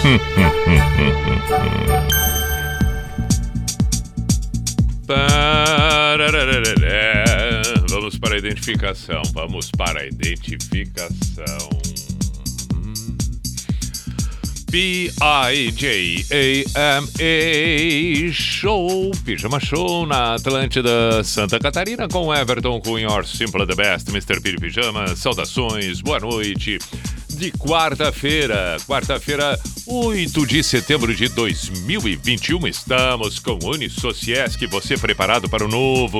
Vamos para a identificação. Vamos para a identificação. B-I-J-A-M-A Show, Pijama Show na Atlântida Santa Catarina com Everton Cunha, or Simple the Best, Mr. Piri Pijama. Saudações, boa noite. De quarta-feira, quarta-feira, 8 de setembro de 2021, estamos com Unisociesc, você preparado para o novo?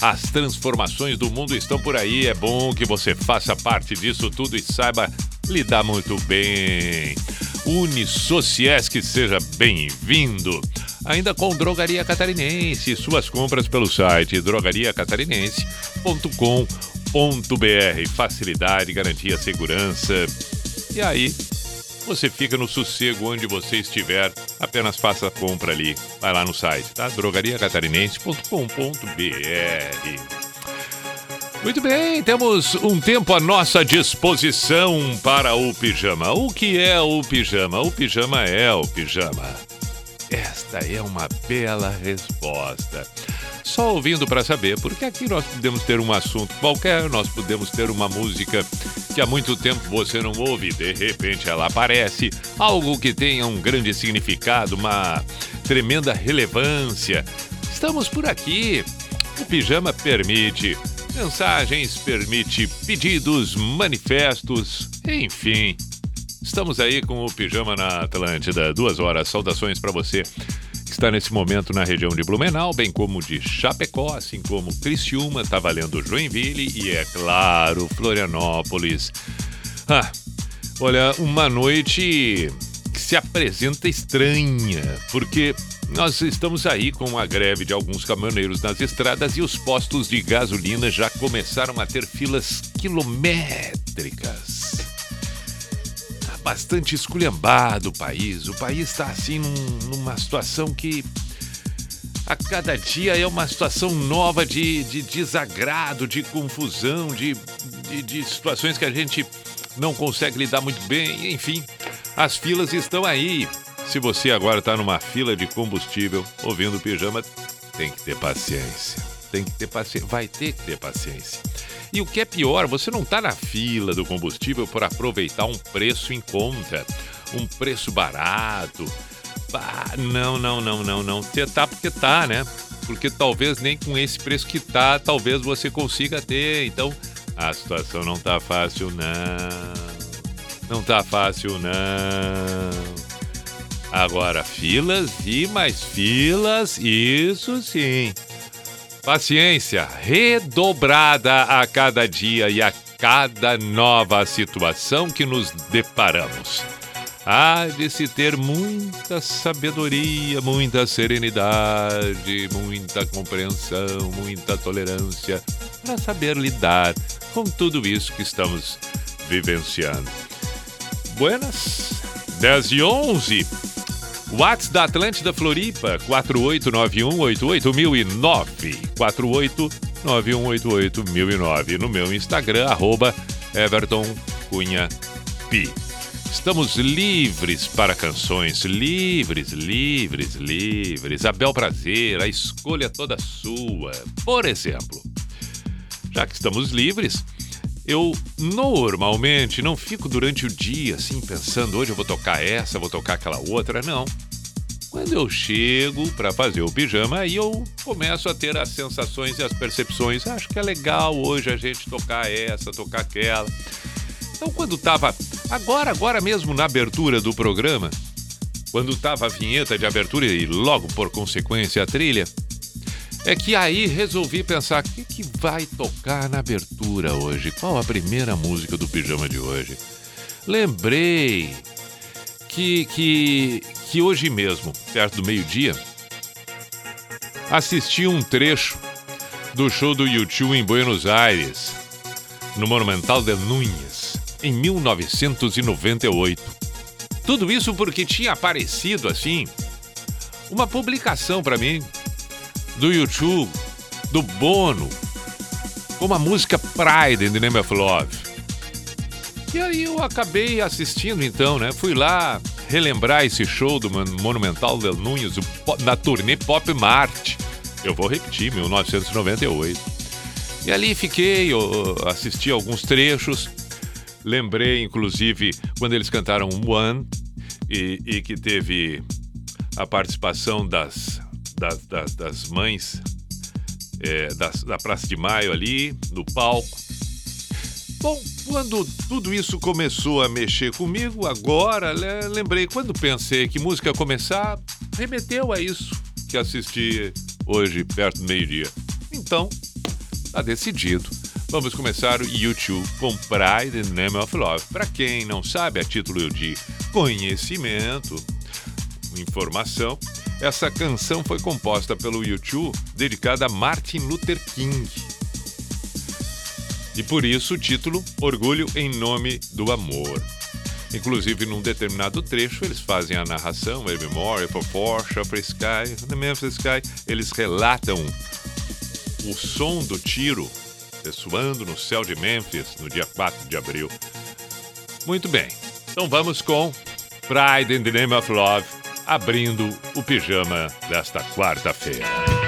As transformações do mundo estão por aí, é bom que você faça parte disso tudo e saiba lidar muito bem. Unisociesc, seja bem-vindo. Ainda com Drogaria Catarinense, suas compras pelo site drogariacatarinense.com.br. Facilidade, garantia, segurança. E aí, você fica no sossego onde você estiver, apenas faça a compra ali. Vai lá no site, tá? drogariacatarinense.com.br. Muito bem, temos um tempo à nossa disposição para o pijama. O que é o pijama? O pijama é o pijama. Esta é uma bela resposta. Só ouvindo para saber, porque aqui nós podemos ter um assunto qualquer, nós podemos ter uma música que há muito tempo você não ouve, de repente ela aparece, algo que tenha um grande significado, uma tremenda relevância. Estamos por aqui. O pijama permite mensagens, permite pedidos, manifestos, enfim. Estamos aí com o Pijama na Atlântida. Duas horas. Saudações para você que está nesse momento na região de Blumenau, bem como de Chapecó, assim como Criciúma, tá valendo Joinville e, é claro, Florianópolis. Ah, olha, uma noite que se apresenta estranha, porque nós estamos aí com a greve de alguns caminhoneiros nas estradas e os postos de gasolina já começaram a ter filas quilométricas. Bastante esculhambado o país. O país está assim num- numa situação que a cada dia é uma situação nova de, de desagrado, de confusão, de, de, de situações que a gente não consegue lidar muito bem. Enfim, as filas estão aí. Se você agora está numa fila de combustível ouvindo pijama, tem que ter paciência. Tem que ter paciência. Vai ter que ter paciência. E o que é pior, você não está na fila do combustível por aproveitar um preço em conta, um preço barato. Bah, não, não, não, não, não. Você tá porque tá, né? Porque talvez nem com esse preço que tá, talvez você consiga ter. Então, a situação não tá fácil, não. Não tá fácil, não. Agora, filas e mais filas, isso sim. Paciência redobrada a cada dia e a cada nova situação que nos deparamos. Há de se ter muita sabedoria, muita serenidade, muita compreensão, muita tolerância para saber lidar com tudo isso que estamos vivenciando. Buenas, 10 e 11. Whats da Atlântida Floripa, 4891881009. 4891881009. No meu Instagram, arroba Everton Cunha Pi. Estamos livres para canções, livres, livres, livres. A bel prazer, a escolha toda sua. Por exemplo, já que estamos livres, eu normalmente não fico durante o dia assim pensando, hoje eu vou tocar essa, vou tocar aquela outra, não. Quando eu chego para fazer o pijama, aí eu começo a ter as sensações e as percepções. Acho que é legal hoje a gente tocar essa, tocar aquela. Então, quando tava. Agora, agora mesmo na abertura do programa, quando tava a vinheta de abertura e logo por consequência a trilha, é que aí resolvi pensar: o que, que vai tocar na abertura hoje? Qual a primeira música do pijama de hoje? Lembrei que, que, que hoje mesmo, perto do meio-dia, assisti um trecho do show do YouTube em Buenos Aires, no Monumental de Núñez, em 1998. Tudo isso porque tinha aparecido assim uma publicação para mim do YouTube, do Bono, com a música Pride in the Name of Love. E aí eu acabei assistindo então, né? Fui lá relembrar esse show do Monumental del Núñez na turnê Pop Mart. Eu vou repetir, 1998. E ali fiquei, assisti alguns trechos. Lembrei, inclusive, quando eles cantaram One e, e que teve a participação das, das, das, das mães é, da, da Praça de Maio ali, no palco. Bom, quando tudo isso começou a mexer comigo, agora lembrei, quando pensei que música ia começar, remeteu a isso que assisti hoje, perto do meio-dia. Então, tá decidido. Vamos começar o YouTube com Pride and Name of Love. Para quem não sabe, a título de conhecimento, informação, essa canção foi composta pelo YouTube, dedicada a Martin Luther King. E por isso o título Orgulho em Nome do Amor. Inclusive, num determinado trecho, eles fazem a narração, Evermore, For For, Shopper Sky, The Memphis Sky. Eles relatam o som do tiro ressoando no céu de Memphis no dia 4 de abril. Muito bem, então vamos com Pride in the Name of Love, abrindo o pijama desta quarta-feira.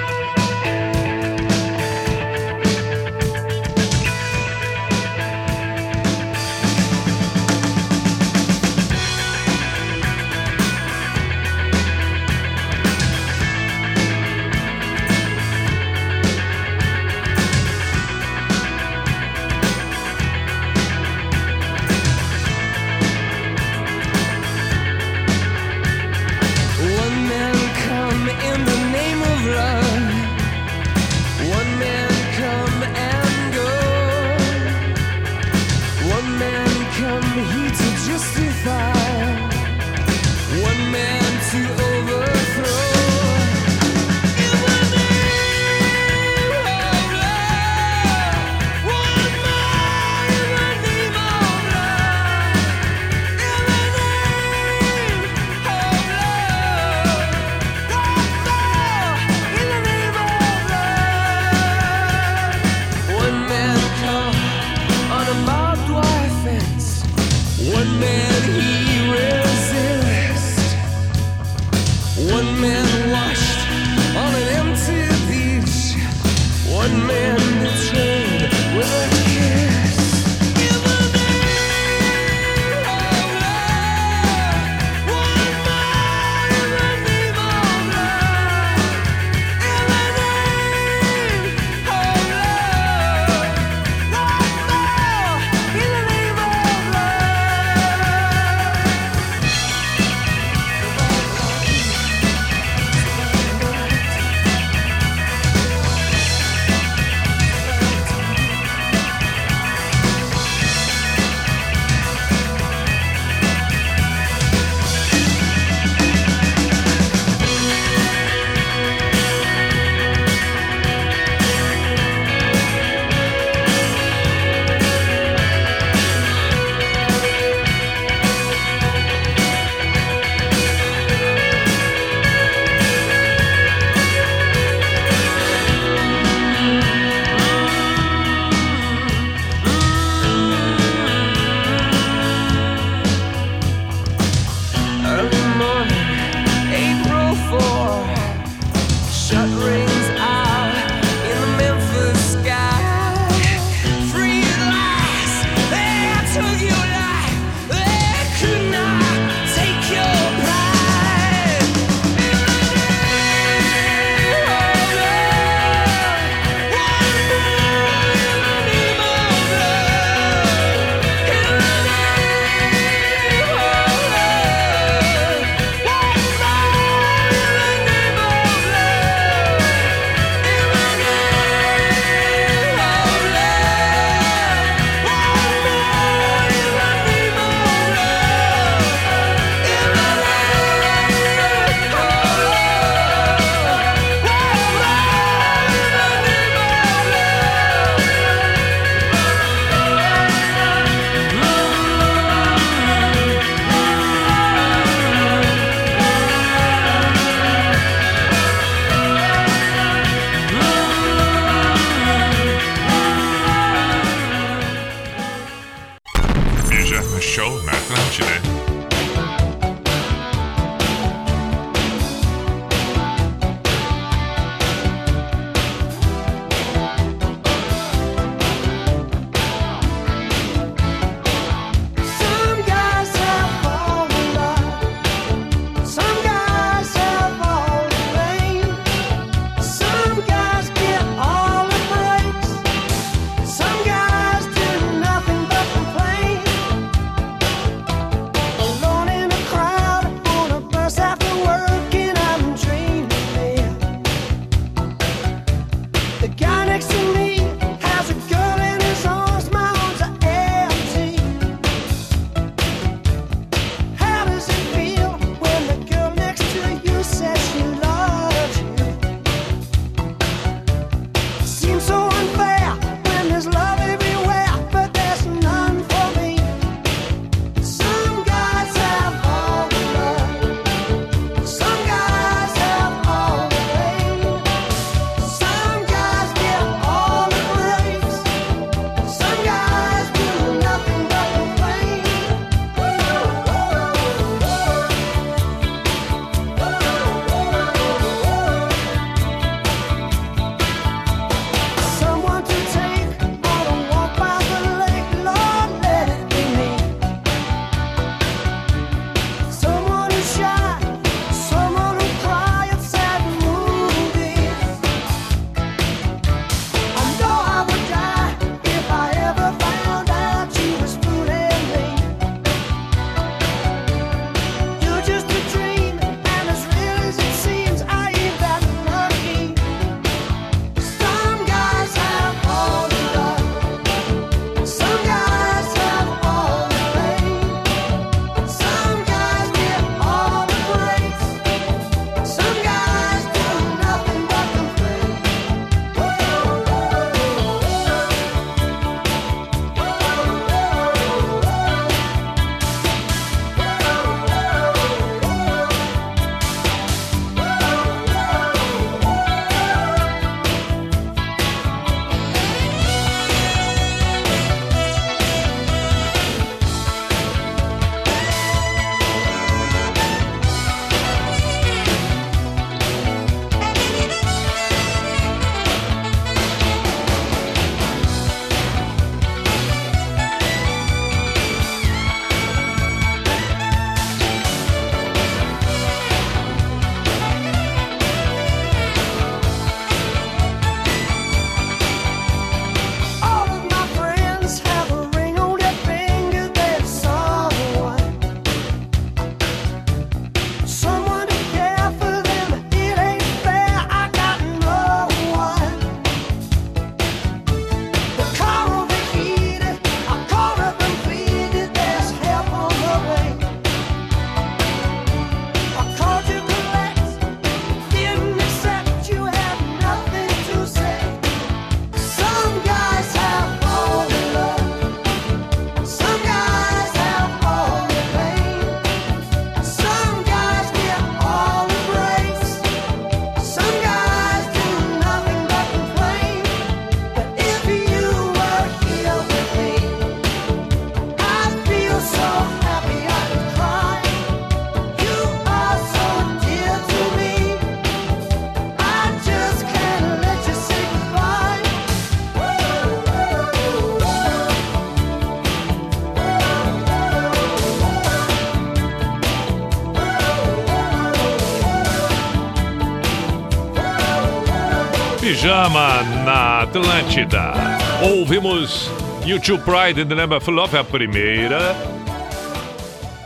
Pijama na Atlântida. Ouvimos YouTube Pride in the Number of Love, a primeira.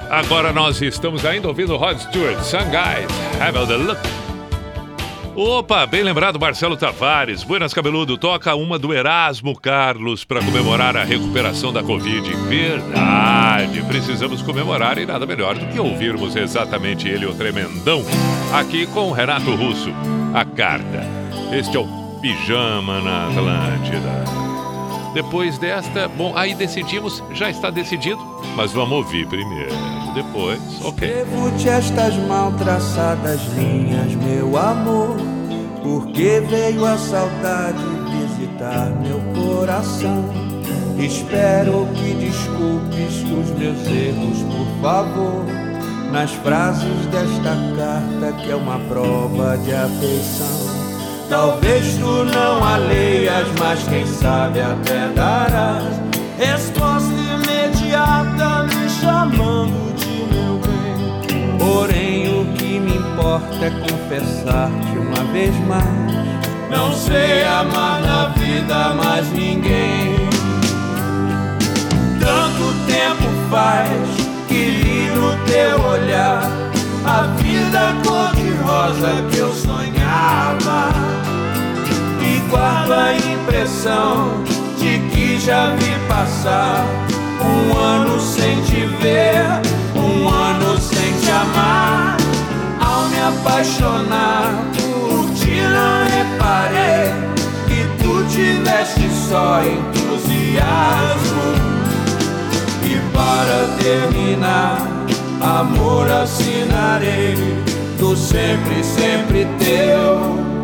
Agora nós estamos ainda ouvindo Rod Stewart, Sun Guys, Have a Look. Opa, bem lembrado, Marcelo Tavares. Buenas Cabeludo, toca uma do Erasmo Carlos para comemorar a recuperação da Covid. Verdade, precisamos comemorar e nada melhor do que ouvirmos exatamente ele, o tremendão, aqui com Renato Russo. A carta. Este é o Pijama na Atlântida. Depois desta, bom, aí decidimos, já está decidido, mas vamos ouvir primeiro. Depois, ok. Escrevo-te estas mal traçadas linhas, meu amor, porque veio a saudade visitar meu coração. Espero que desculpes os meus erros, por favor. Nas frases desta carta, que é uma prova de afeição. Talvez tu não a leias, mas quem sabe até darás resposta imediata me chamando de meu bem. Porém, o que me importa é confessar-te uma vez mais. Não sei amar na vida mais ninguém. Tanto tempo faz que li no teu olhar a vida cor-de-rosa que eu sonhava. E guardo a impressão de que já vi passar um ano sem te ver, um ano sem te amar. Ao me apaixonar por ti, não reparei que tu tiveste só entusiasmo. E para terminar, amor assinarei, tu sempre, sempre teu.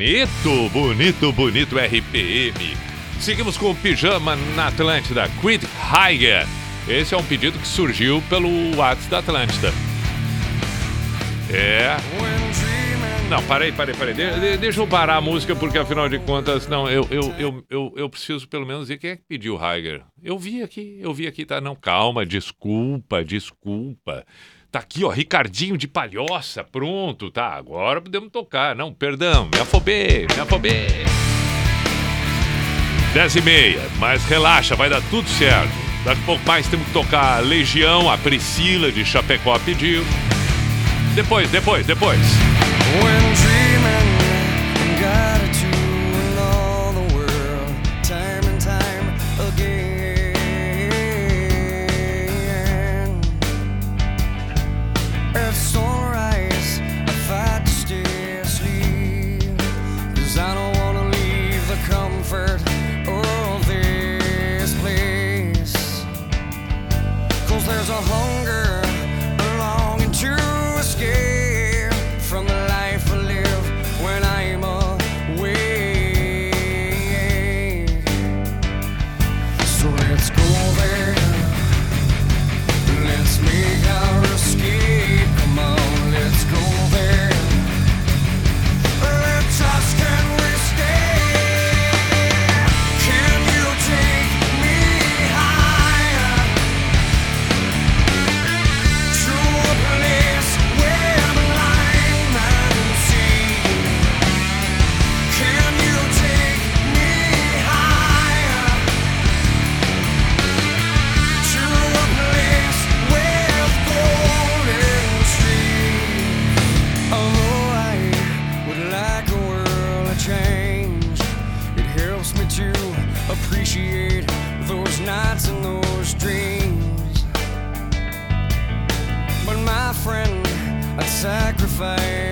Bonito, bonito, bonito RPM. Seguimos com o Pijama na Atlântida, Creed Higher. Esse é um pedido que surgiu pelo WhatsApp da Atlântida. É. Não, parei, parei, parei. De, de, deixa eu parar a música, porque afinal de contas, não, eu, eu, eu, eu, eu preciso pelo menos ver quem é que pediu Higher. Eu vi aqui, eu vi aqui, tá? Não, calma, desculpa, desculpa. Tá aqui, ó, Ricardinho de Palhoça, pronto, tá? Agora podemos tocar. Não, perdão, me afobei, me afobei. 10 e meia, mas relaxa, vai dar tudo certo. Daqui a pouco mais temos que tocar Legião, a Priscila de Chapecó pediu. Depois, depois, depois. When fire.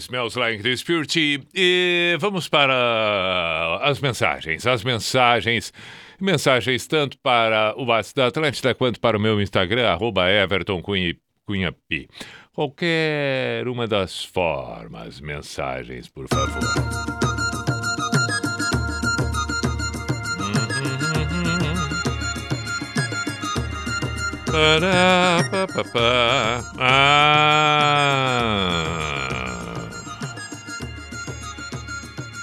Smells Like the Spirit. E vamos para as mensagens. As mensagens Mensagens tanto para o WhatsApp da Atlântida quanto para o meu Instagram, arroba. Qualquer uma das formas, mensagens, por favor. Pá, pá, pá. Ah.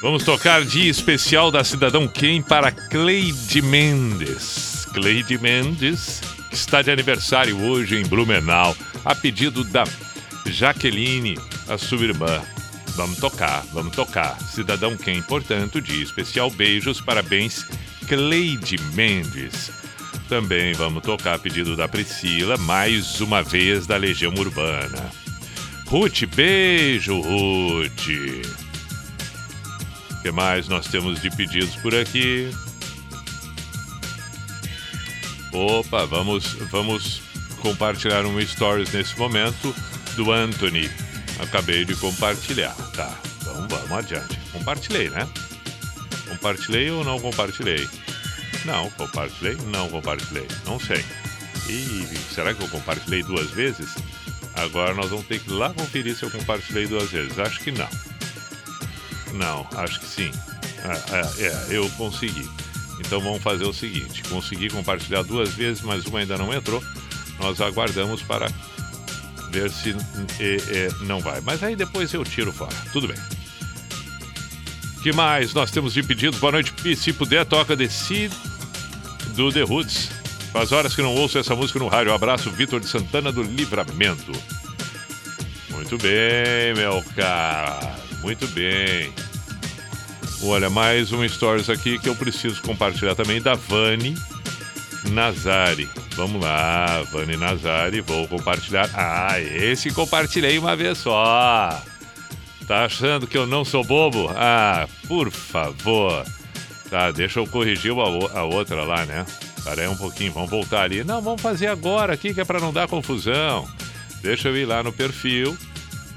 Vamos tocar dia especial da Cidadão Quem para Cleide Mendes. Cleide Mendes, que está de aniversário hoje em Blumenau, a pedido da Jaqueline, a sua irmã. Vamos tocar, vamos tocar. Cidadão Quem, portanto, dia especial. Beijos, parabéns, Cleide Mendes. Também vamos tocar a pedido da Priscila, mais uma vez da Legião Urbana. Ruth, beijo, Ruth. Que mais nós temos de pedidos por aqui? Opa, vamos, vamos compartilhar um stories nesse momento do Anthony. Acabei de compartilhar, tá? Então vamos adiante. Compartilhei, né? Compartilhei ou não compartilhei? Não, compartilhei? Não compartilhei. Não sei. E será que eu compartilhei duas vezes? Agora nós vamos ter que ir lá conferir se eu compartilhei duas vezes. Acho que não. Não, acho que sim. Ah, é, é, eu consegui. Então vamos fazer o seguinte: consegui compartilhar duas vezes, mas uma ainda não entrou. Nós aguardamos para ver se é, é, não vai. Mas aí depois eu tiro fora. Tudo bem que mais nós temos de pedidos? Boa noite, Pi. Se puder, toca Seed do The Roots. Faz horas que não ouço essa música no rádio. Um abraço, Vitor de Santana do Livramento. Muito bem, meu caro. Muito bem. Olha, mais um stories aqui que eu preciso compartilhar também da Vani Nazari. Vamos lá, Vani Nazari, vou compartilhar. Ah, esse compartilhei uma vez só. Tá achando que eu não sou bobo? Ah, por favor. Tá, deixa eu corrigir a, a outra lá, né? Parei um pouquinho, vamos voltar ali. Não, vamos fazer agora aqui, que é para não dar confusão. Deixa eu ir lá no perfil.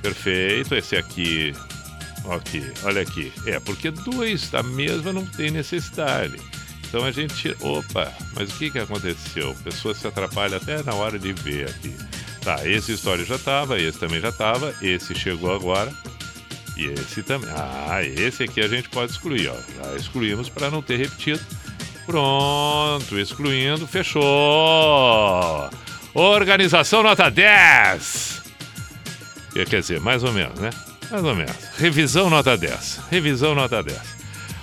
Perfeito, esse aqui. Ok, olha aqui. É, porque dois da mesma não tem necessidade. Então a gente. Opa, mas o que, que aconteceu? A pessoa se atrapalha até na hora de ver aqui. Tá, esse história já tava, esse também já tava, esse chegou agora. E esse também. Ah, esse aqui a gente pode excluir, ó. Já excluímos para não ter repetido. Pronto, excluindo, fechou. Organização nota 10. Quer dizer, mais ou menos, né? Mais ou menos. Revisão nota 10. Revisão nota 10.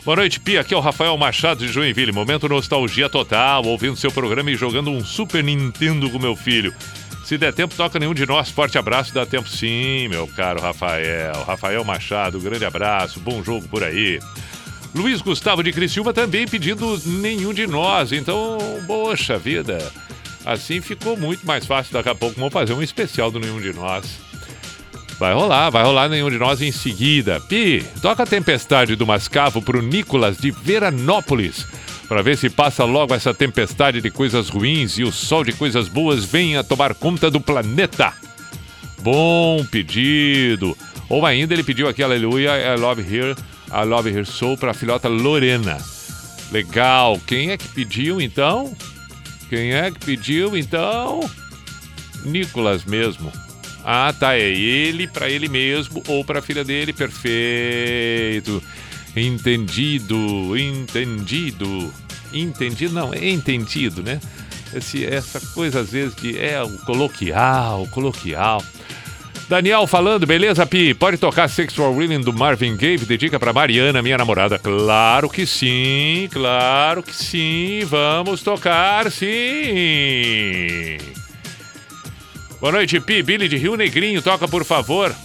Boa noite, Pia. Aqui é o Rafael Machado de Joinville. Momento nostalgia total, ouvindo seu programa e jogando um Super Nintendo com meu filho. Se der tempo, toca nenhum de nós. Forte abraço, dá tempo sim, meu caro Rafael. Rafael Machado, grande abraço, bom jogo por aí. Luiz Gustavo de Criciúma também pedindo nenhum de nós. Então, poxa vida. Assim ficou muito mais fácil. Daqui a pouco vamos fazer um especial do nenhum de nós. Vai rolar, vai rolar nenhum de nós em seguida. Pi, toca a tempestade do Mascavo pro Nicolas de Veranópolis para ver se passa logo essa tempestade de coisas ruins e o sol de coisas boas venha tomar conta do planeta. Bom pedido. Ou ainda ele pediu aqui, aleluia, I love here, I love here soul para a filhota Lorena. Legal. Quem é que pediu então? Quem é que pediu então? Nicolas mesmo. Ah, tá, é ele para ele mesmo ou para a filha dele. Perfeito. Entendido, entendido. Entendido, não, é entendido, né? Esse, essa coisa às vezes que é o coloquial, coloquial. Daniel falando, beleza, Pi? Pode tocar Sexual Willing do Marvin Gaye? Dedica para Mariana, minha namorada. Claro que sim, claro que sim. Vamos tocar, sim. Boa noite, Pi. Billy de Rio Negrinho, toca por favor.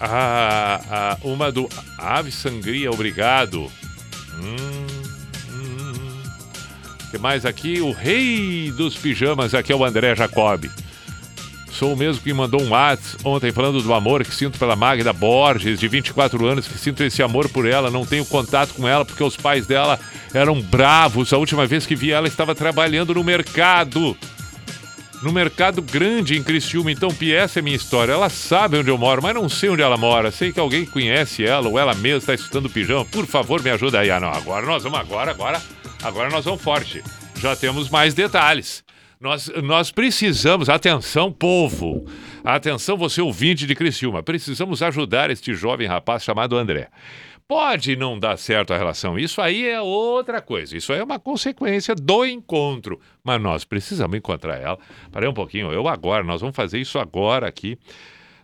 Ah, ah, uma do Ave Sangria, obrigado. Hum, hum. que mais aqui? O rei dos pijamas, aqui é o André Jacob. Sou o mesmo que mandou um WhatsApp ontem falando do amor que sinto pela Magda Borges, de 24 anos, que sinto esse amor por ela. Não tenho contato com ela porque os pais dela eram bravos. A última vez que vi ela estava trabalhando no mercado no mercado grande em Criciúma. Então, essa é minha história. Ela sabe onde eu moro, mas não sei onde ela mora. Sei que alguém conhece ela ou ela mesma está estudando pijama. Por favor, me ajuda aí. Ah, não, agora nós vamos agora, agora. Agora nós vamos forte. Já temos mais detalhes. Nós, nós precisamos, atenção, povo, atenção, você ouvinte de Criciúma, precisamos ajudar este jovem rapaz chamado André. Pode não dar certo a relação, isso aí é outra coisa, isso aí é uma consequência do encontro, mas nós precisamos encontrar ela. Parei um pouquinho, eu agora, nós vamos fazer isso agora aqui.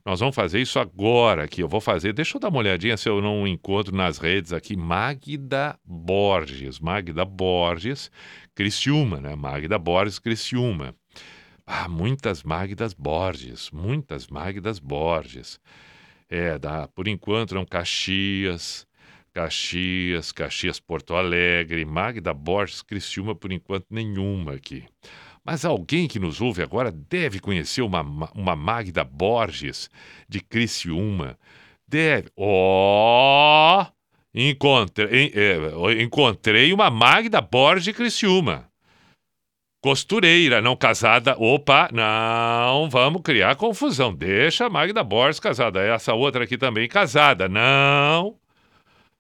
Nós vamos fazer isso agora aqui. Eu vou fazer. Deixa eu dar uma olhadinha se eu não encontro nas redes aqui. Magda Borges. Magda Borges, Criciúma, né? Magda Borges, Criciúma. Ah, muitas Magdas Borges. Muitas Magdas Borges. É, dá, por enquanto não Caxias, Caxias, Caxias Porto Alegre, Magda Borges, Criciúma, por enquanto nenhuma aqui. Mas alguém que nos ouve agora deve conhecer uma, uma Magda Borges de Criciúma. Deve. Ó! Oh, encontrei, é, encontrei uma Magda Borges de Criciúma. Costureira, não casada. Opa, não vamos criar confusão. Deixa a Magda Borges casada. Essa outra aqui também casada. Não.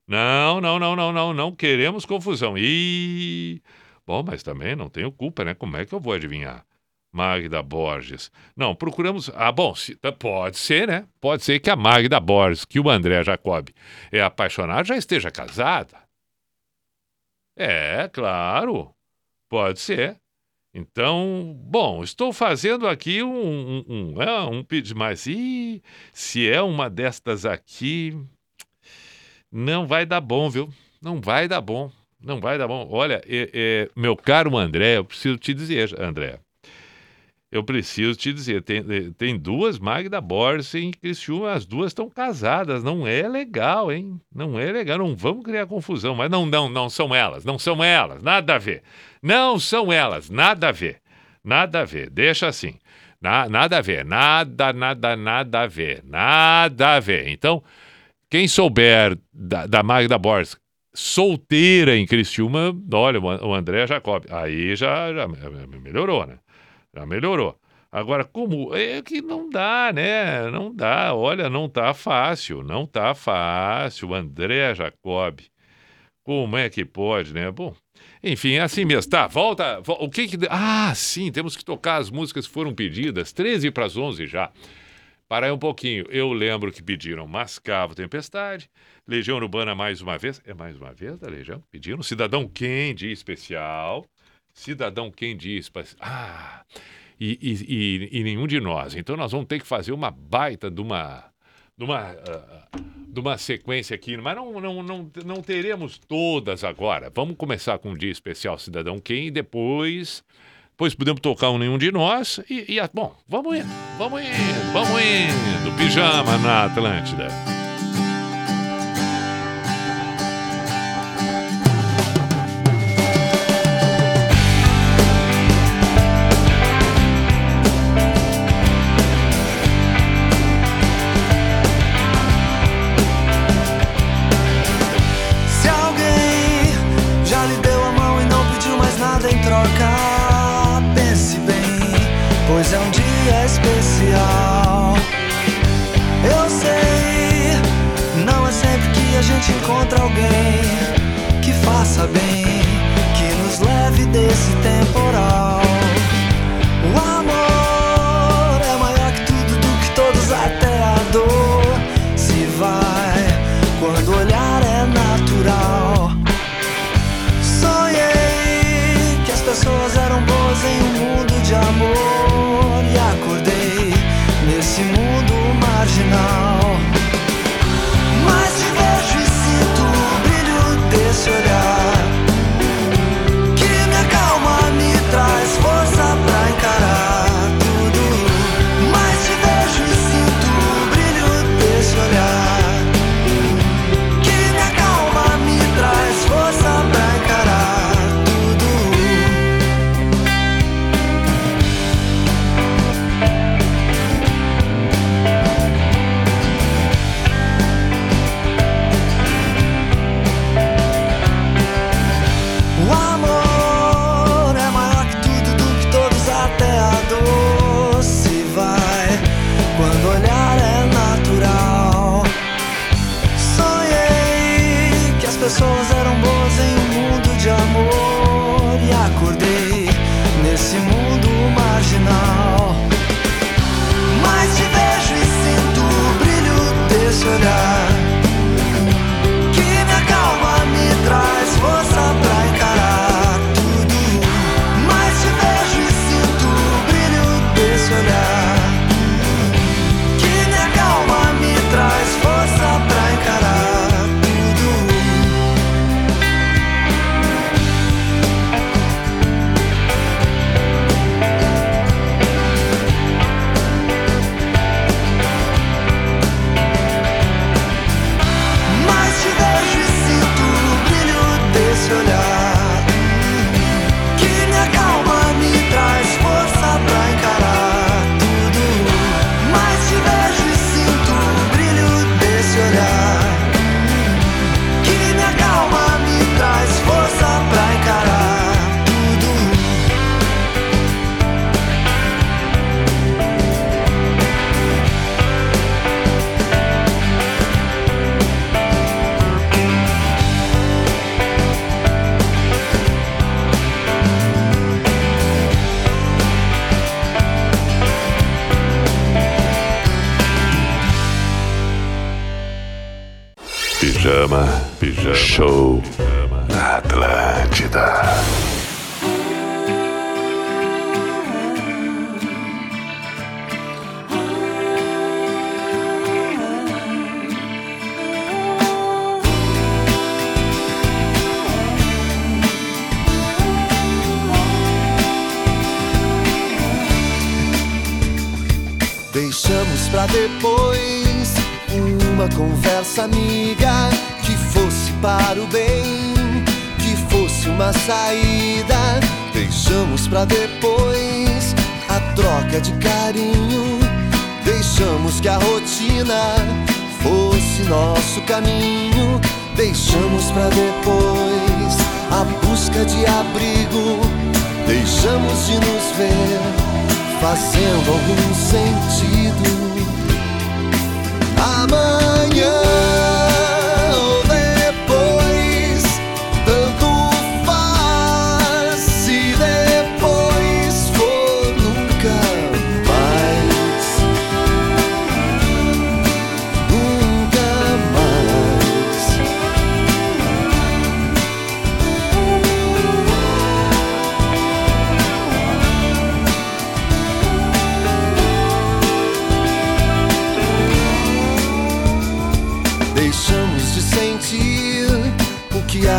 Não, não, não, não, não. Não queremos confusão. Ih. Bom, mas também não tenho culpa, né? Como é que eu vou adivinhar? Magda Borges. Não, procuramos. Ah, bom, se... Tá, pode ser, né? Pode ser que a Magda Borges, que o André Jacob é apaixonado, já esteja casada. É, claro. Pode ser. Então, bom, estou fazendo aqui um, um, um, é, um pedido, mas e se é uma destas aqui, não vai dar bom, viu? Não vai dar bom. Não vai dar bom. Olha, é, é, meu caro André, eu preciso te dizer, André. Eu preciso te dizer, tem, é, tem duas Magda Borges em Criciúma, as duas estão casadas. Não é legal, hein? Não é legal. Não vamos criar confusão. Mas não, não, não são elas. Não são elas. Nada a ver. Não são elas. Nada a ver. Nada a ver. Deixa assim. Na, nada a ver. Nada, nada, nada a ver. Nada a ver. Então, quem souber da, da Magda Borges solteira em Criciúma, olha, o André Jacob. Aí já, já melhorou, né? Já melhorou. Agora, como? É que não dá, né? Não dá. Olha, não tá fácil. Não tá fácil. André Jacob. Como é que pode, né? Bom, enfim, é assim mesmo. Tá, volta. O que que. Ah, sim, temos que tocar as músicas que foram pedidas. 13 para as 11 já. Para aí um pouquinho. Eu lembro que pediram Mascavo Tempestade. Legião Urbana mais uma vez. É mais uma vez da Legião? Pediram. Cidadão Candy especial. Cidadão Candy especial. Ah! E, e, e, e, nenhum de nós. Então nós vamos ter que fazer uma baita de uma. De uma, uh, de uma sequência aqui, mas não, não, não, não teremos todas agora. Vamos começar com um dia especial Cidadão Quem e depois Pois podemos tocar um nenhum de nós e, e, bom, vamos indo, vamos indo, vamos indo. Pijama na Atlântida. Pra depois uma conversa amiga que fosse para o bem, que fosse uma saída. Deixamos pra depois a troca de carinho. Deixamos que a rotina fosse nosso caminho. Deixamos pra depois a busca de abrigo. Deixamos de nos ver fazendo algum sentido. Amanhã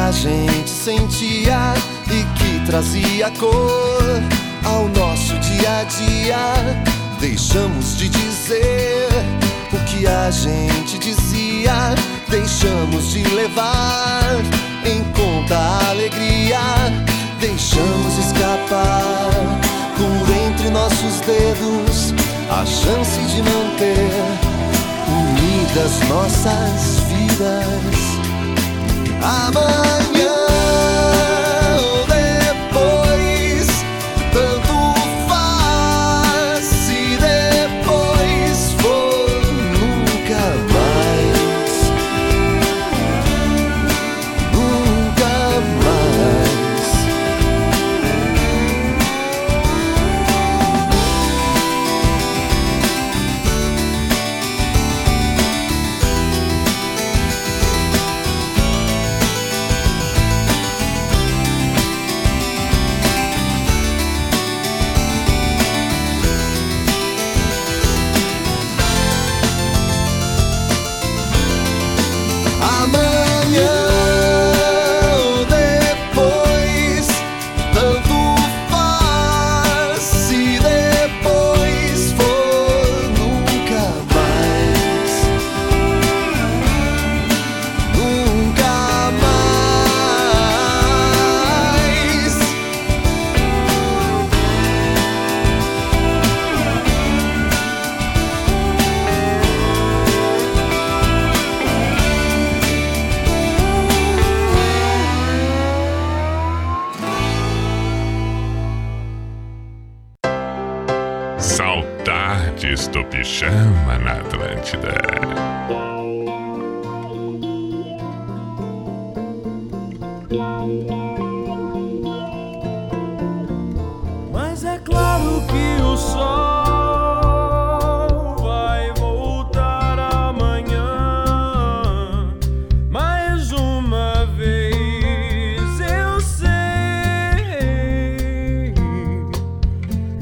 a gente sentia e que trazia cor ao nosso dia a dia. Deixamos de dizer o que a gente dizia. Deixamos de levar em conta a alegria. Deixamos escapar por entre nossos dedos a chance de manter unidas nossas vidas. Amanhã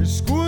School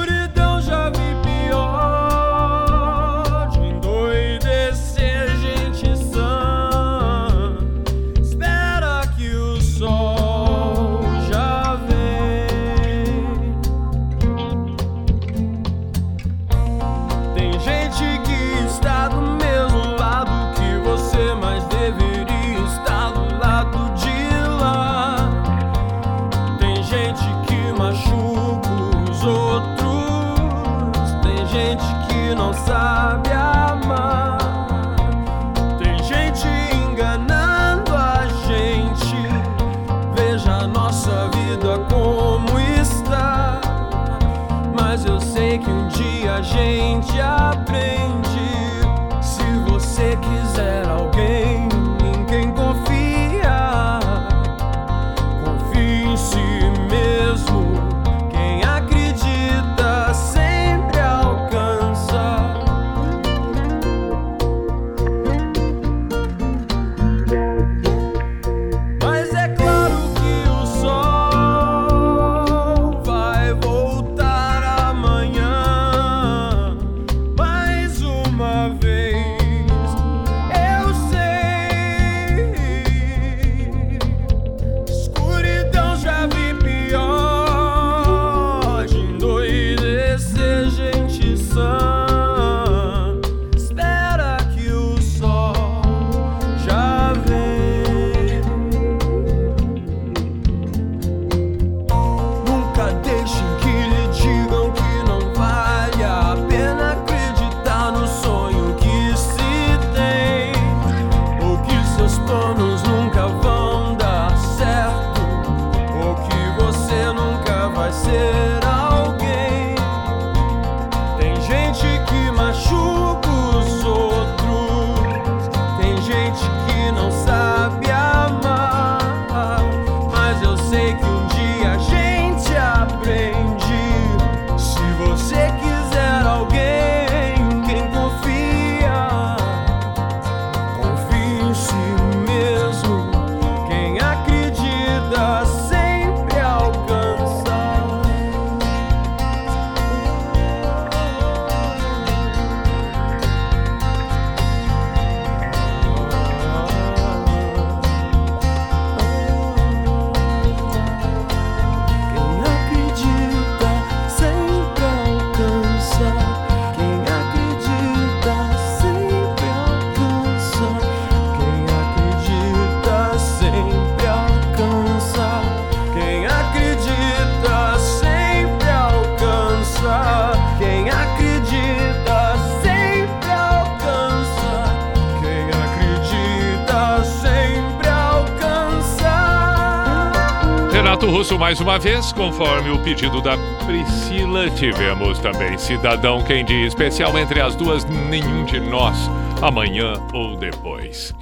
mais uma vez, conforme o pedido da Priscila, tivemos também Cidadão Quem Diz, especial entre as duas, nenhum de nós, amanhã ou depois.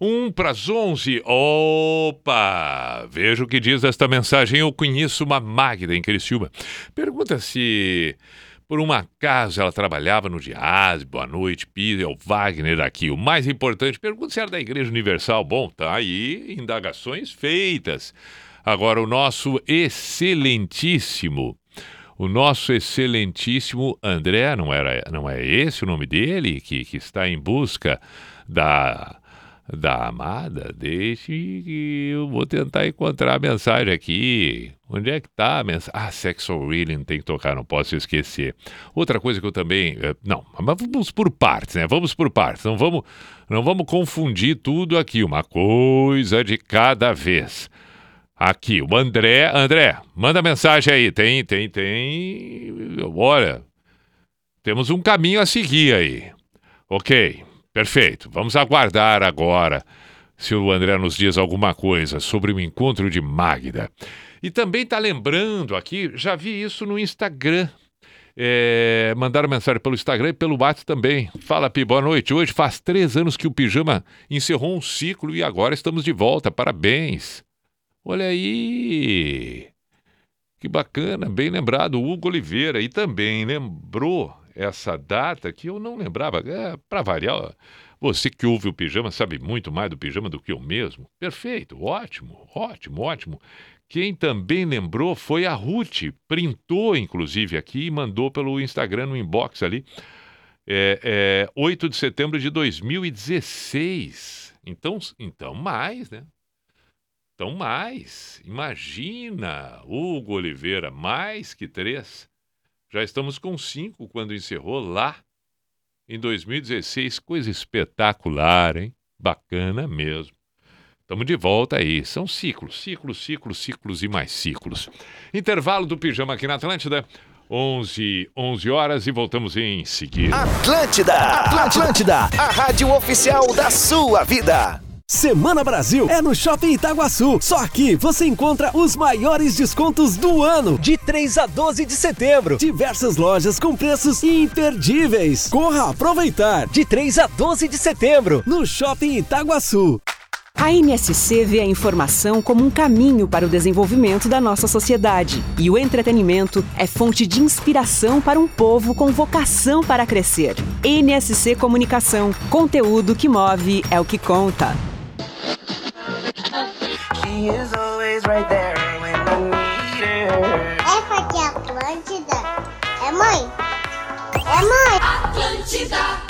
Um para as onze. Opa! Veja o que diz esta mensagem. Eu conheço uma Magda em Criciúma. Pergunta se por um acaso ela trabalhava no Dias. Boa noite, Pia. É o Wagner aqui. O mais importante, pergunta se era da Igreja Universal. Bom, tá aí, indagações feitas. Agora, o nosso excelentíssimo, o nosso excelentíssimo André, não, era, não é esse o nome dele, que, que está em busca da, da amada? Deixe que eu vou tentar encontrar a mensagem aqui. Onde é que está a mensagem? Ah, Sexual Healing tem que tocar, não posso esquecer. Outra coisa que eu também... eh, Não, mas vamos por partes, né? Vamos por partes. Não vamos, não vamos confundir tudo aqui. Uma coisa de cada vez. Aqui, o André. André, manda mensagem aí. Tem, tem, tem. Olha, temos um caminho a seguir aí. Ok, perfeito. Vamos aguardar agora se o André nos diz alguma coisa sobre o encontro de Magda. E também está lembrando aqui, já vi isso no Instagram. É, mandaram mensagem pelo Instagram e pelo WhatsApp também. Fala, Pi, boa noite. Hoje faz três anos que o Pijama encerrou um ciclo e agora estamos de volta. Parabéns. Olha aí. Que bacana, bem lembrado. Hugo Oliveira e também lembrou essa data que eu não lembrava. É, Para variar, você que ouve o pijama sabe muito mais do pijama do que eu mesmo. Perfeito, ótimo, ótimo, ótimo. Quem também lembrou foi a Ruth, printou inclusive aqui e mandou pelo Instagram no inbox ali. É, é, 8 de setembro de 2016. Então, então mais, né? Então, mais. Imagina, Hugo Oliveira, mais que três. Já estamos com cinco quando encerrou lá em 2016. Coisa espetacular, hein? Bacana mesmo. Estamos de volta aí. São ciclos, ciclos, ciclos, ciclos e mais ciclos. Intervalo do Pijama aqui na Atlântida. 11, 11 horas e voltamos em seguida. Atlântida, Atlântida, a rádio oficial da sua vida. Semana Brasil é no Shopping Itaguaçu. Só aqui você encontra os maiores descontos do ano, de 3 a 12 de setembro. Diversas lojas com preços imperdíveis. Corra aproveitar, de 3 a 12 de setembro, no Shopping Itaguaçu. A NSC vê a informação como um caminho para o desenvolvimento da nossa sociedade. E o entretenimento é fonte de inspiração para um povo com vocação para crescer. NSC Comunicação. Conteúdo que move é o que conta. Essa aqui é Atlântida. É mãe? É mãe? Atlântida.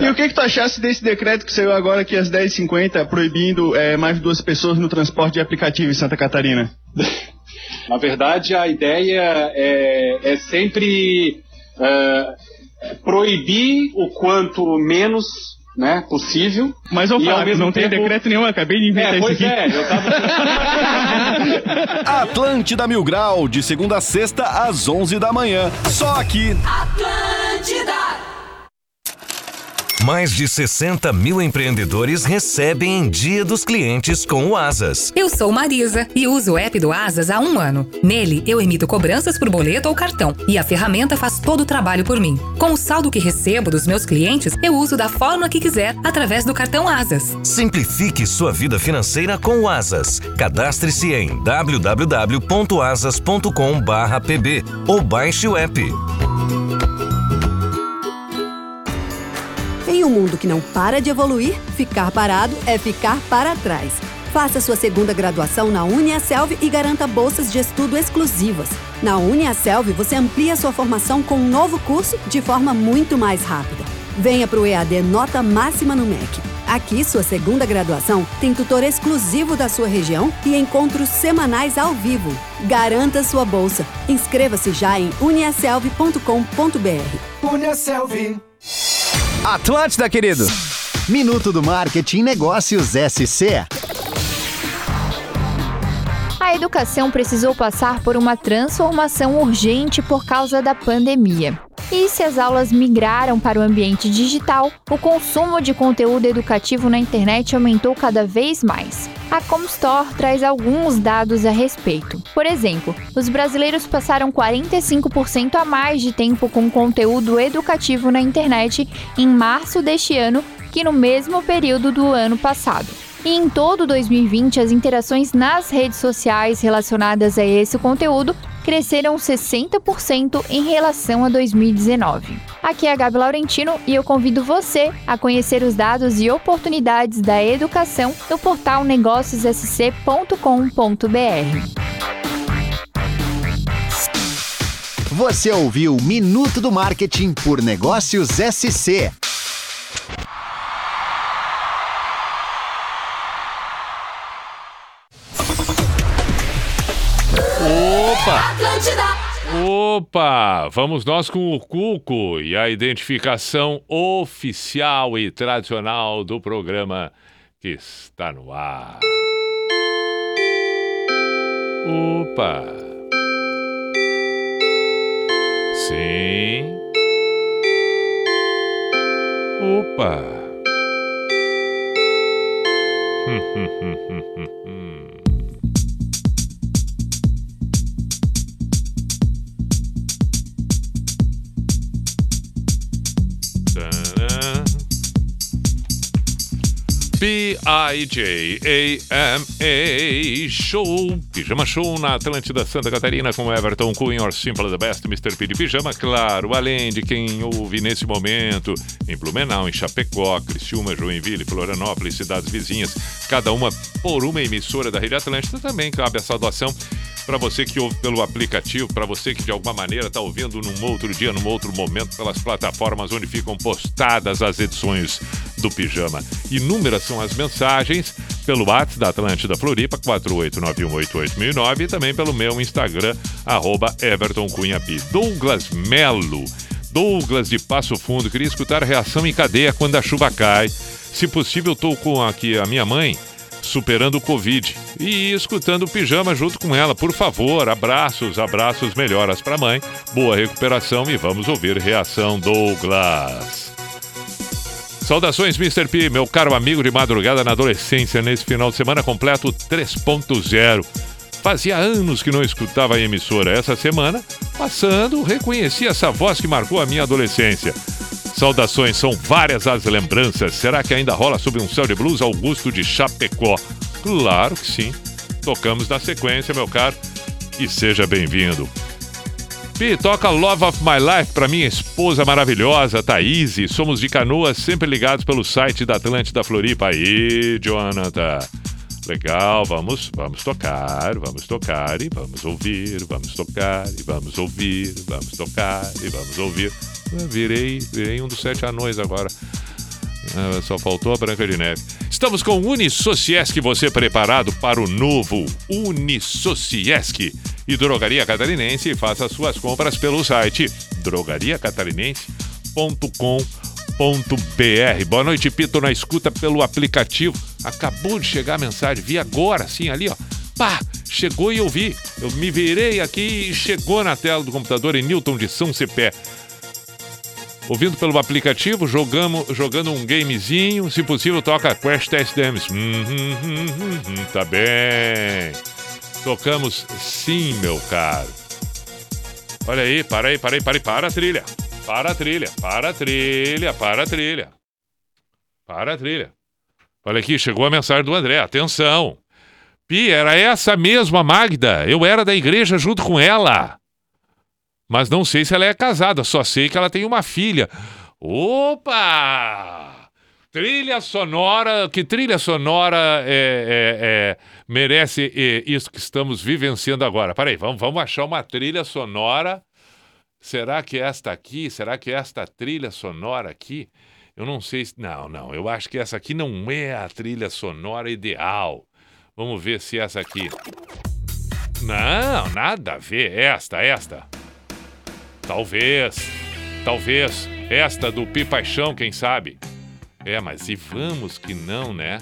E o que, que tu achasse desse decreto que saiu agora aqui às 10h50, proibindo é, mais de duas pessoas no transporte de aplicativo em Santa Catarina? Na verdade, a ideia é, é sempre é, proibir o quanto menos né, possível. Mas, E, Fábio, mesmo não tem tempo- decreto nenhum, acabei de inventar É, isso pois aqui. é, eu tava... Atlântida Mil Grau, de segunda a sexta, às 11 da manhã. Só aqui. Atlântida. Mais de 60 mil empreendedores recebem em Dia dos Clientes com o Asas. Eu sou Marisa e uso o app do Asas há um ano. Nele, eu emito cobranças por boleto ou cartão e a ferramenta faz todo o trabalho por mim. Com o saldo que recebo dos meus clientes, eu uso da forma que quiser através do cartão Asas. Simplifique sua vida financeira com o Asas. Cadastre-se em www.asas.com/pb ou baixe o app. Em um mundo que não para de evoluir, ficar parado é ficar para trás. Faça sua segunda graduação na UniaSelv e garanta bolsas de estudo exclusivas. Na UniaSelv, você amplia sua formação com um novo curso de forma muito mais rápida. Venha para o EAD Nota Máxima no MEC. Aqui, sua segunda graduação tem tutor exclusivo da sua região e encontros semanais ao vivo. Garanta sua bolsa. Inscreva-se já em uniaselv.com.br. UniaSelv. Atlântida, querido. Minuto do Marketing Negócios SC. A educação precisou passar por uma transformação urgente por causa da pandemia. E se as aulas migraram para o ambiente digital, o consumo de conteúdo educativo na internet aumentou cada vez mais. A Comstore traz alguns dados a respeito. Por exemplo, os brasileiros passaram 45% a mais de tempo com conteúdo educativo na internet em março deste ano que no mesmo período do ano passado. E em todo 2020, as interações nas redes sociais relacionadas a esse conteúdo cresceram 60% em relação a 2019. Aqui é a Gabi Laurentino e eu convido você a conhecer os dados e oportunidades da educação no portal negóciossc.com.br. Você ouviu Minuto do Marketing por Negócios SC. Opa! Opa! Vamos nós com o Cuco e a identificação oficial e tradicional do programa que está no ar. Opa! Sim. Opa! Hum, hum, hum, hum, hum, P-I-J-A-M-A Show, Pijama Show na Atlântida Santa Catarina com Everton Cunha, or Simple the Best, Mr. P de Pijama, claro, além de quem ouve nesse momento em Blumenau, em Chapecó, Criciúma, Joinville, Florianópolis, cidades vizinhas, cada uma por uma emissora da Rede Atlântida, também cabe essa doação para você que ouve pelo aplicativo, para você que de alguma maneira está ouvindo num outro dia, num outro momento, pelas plataformas onde ficam postadas as edições do Pijama. Inúmeras são as mensagens pelo WhatsApp da Atlântida Floripa, 489188009 e também pelo meu Instagram, arroba Everton Cunha P. Douglas Melo. Douglas de Passo Fundo, queria escutar a reação em cadeia quando a chuva cai. Se possível, estou com aqui a minha mãe superando o Covid e escutando o pijama junto com ela. Por favor, abraços, abraços, melhoras para mãe. Boa recuperação e vamos ouvir reação Douglas. Saudações, Mr. P, meu caro amigo de madrugada na adolescência, nesse final de semana completo 3.0. Fazia anos que não escutava a emissora. Essa semana, passando, reconheci essa voz que marcou a minha adolescência. Saudações, são várias as lembranças. Será que ainda rola sobre um céu de blues Augusto de Chapecó? Claro que sim. Tocamos na sequência, meu caro. E seja bem-vindo. Pi, toca Love of My Life para minha esposa maravilhosa, Thaís. Somos de canoas, sempre ligados pelo site da Atlântida Floripa. Aí, Jonathan. Legal, vamos, vamos tocar, vamos tocar e vamos ouvir, vamos tocar e vamos ouvir, vamos tocar e vamos ouvir. Eu virei, virei um dos sete anões agora. Ah, só faltou a Branca de Neve. Estamos com o Unisociesc, você preparado para o novo Unisociesc e Drogaria Catarinense faça suas compras pelo site drogariacatarinense.com.br. Boa noite, Pito, na escuta pelo aplicativo. Acabou de chegar a mensagem, vi agora, assim, ali, ó. Pá, chegou e eu vi. Eu me virei aqui e chegou na tela do computador em Newton de São Cepé. Ouvindo pelo aplicativo, jogamos, jogando um gamezinho. Se possível, toca Crash Test Dummies. Hum, hum, hum, hum, hum, tá bem. Tocamos sim, meu caro. Olha aí, para aí, para aí, para aí, para a trilha. Para a trilha, para a trilha, para a trilha. Para a trilha. Olha aqui, chegou a mensagem do André. Atenção. Pi, era essa mesma Magda. Eu era da igreja junto com ela. Mas não sei se ela é casada, só sei que ela tem uma filha. Opa! Trilha sonora, que trilha sonora é, é, é, merece é, isso que estamos vivenciando agora? Peraí, vamos, vamos achar uma trilha sonora. Será que esta aqui? Será que esta trilha sonora aqui? Eu não sei se. Não, não, eu acho que essa aqui não é a trilha sonora ideal. Vamos ver se essa aqui. Não, nada a ver. Esta, esta. Talvez, talvez, esta do Pi Paixão, quem sabe? É, mas e vamos que não, né?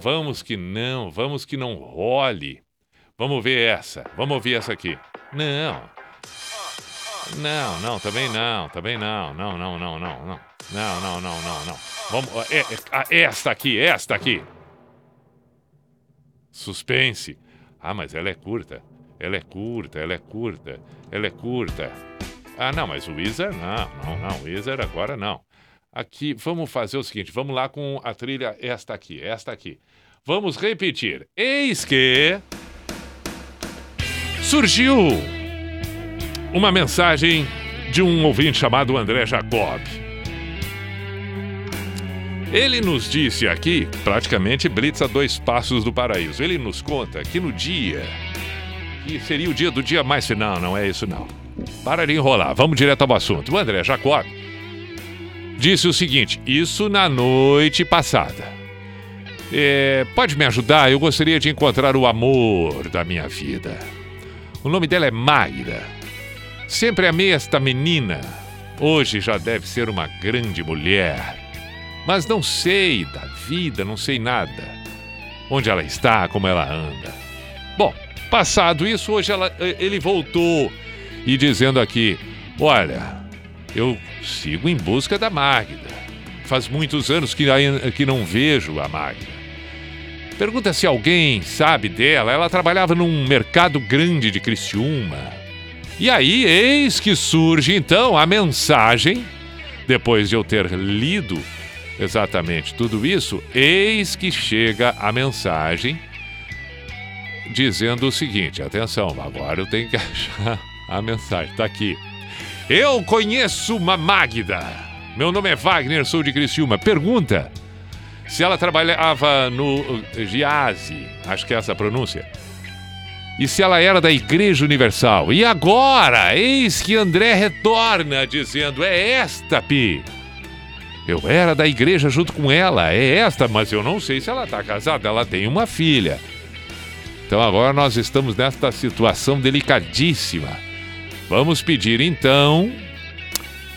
Vamos que não, vamos que não role. Vamos ver essa, vamos ouvir essa aqui. Não. Não, não, também não, também não, não, não, não, não, não. Não, não, não, não, não. Vamos, é, é, esta aqui, esta aqui. Suspense. Ah, mas ela é curta. Ela é curta, ela é curta, ela é curta. Ah, não, mas o Wizard não, não, não, o Wizard agora não. Aqui, vamos fazer o seguinte, vamos lá com a trilha esta aqui, esta aqui. Vamos repetir. Eis que surgiu uma mensagem de um ouvinte chamado André Jacob. Ele nos disse aqui, praticamente blitz a dois passos do paraíso. Ele nos conta que no dia que seria o dia do dia mais final, não é isso não. Para de enrolar, vamos direto ao assunto. O André Jacob disse o seguinte: Isso na noite passada. É, pode me ajudar? Eu gostaria de encontrar o amor da minha vida. O nome dela é Mayra. Sempre amei esta menina. Hoje já deve ser uma grande mulher. Mas não sei da vida, não sei nada. Onde ela está, como ela anda. Bom, passado isso, hoje ela, ele voltou e dizendo aqui: Olha, eu sigo em busca da Magda. Faz muitos anos que, que não vejo a Magda. Pergunta se alguém sabe dela. Ela trabalhava num mercado grande de Criciúma. E aí, eis que surge então a mensagem, depois de eu ter lido exatamente tudo isso, eis que chega a mensagem dizendo o seguinte: atenção, agora eu tenho que achar a mensagem. Está aqui. Eu conheço uma Magda. Meu nome é Wagner, sou de Criciúma. Pergunta se ela trabalhava no uh, Giase, acho que é essa a pronúncia. E se ela era da Igreja Universal. E agora, eis que André retorna dizendo: É esta, Pi. Eu era da igreja junto com ela, é esta, mas eu não sei se ela está casada. Ela tem uma filha. Então agora nós estamos nesta situação delicadíssima. Vamos pedir então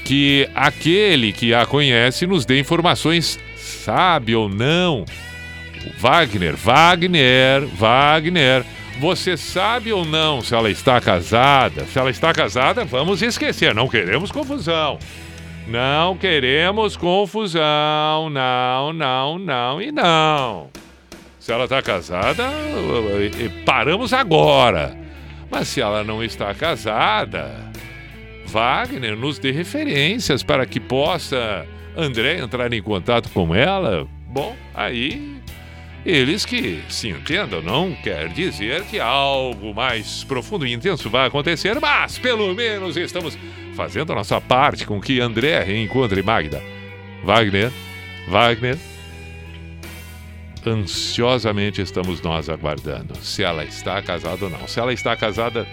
que aquele que a conhece nos dê informações, sabe ou não. Wagner, Wagner, Wagner, você sabe ou não se ela está casada? Se ela está casada, vamos esquecer, não queremos confusão. Não queremos confusão, não, não, não e não. Se ela está casada, paramos agora. Mas se ela não está casada, Wagner nos dê referências para que possa André entrar em contato com ela. Bom, aí eles que se entendam, não quer dizer que algo mais profundo e intenso vai acontecer, mas pelo menos estamos fazendo a nossa parte com que André reencontre Magda. Wagner, Wagner, ansiosamente estamos nós aguardando se ela está casada ou não. Se ela está casada,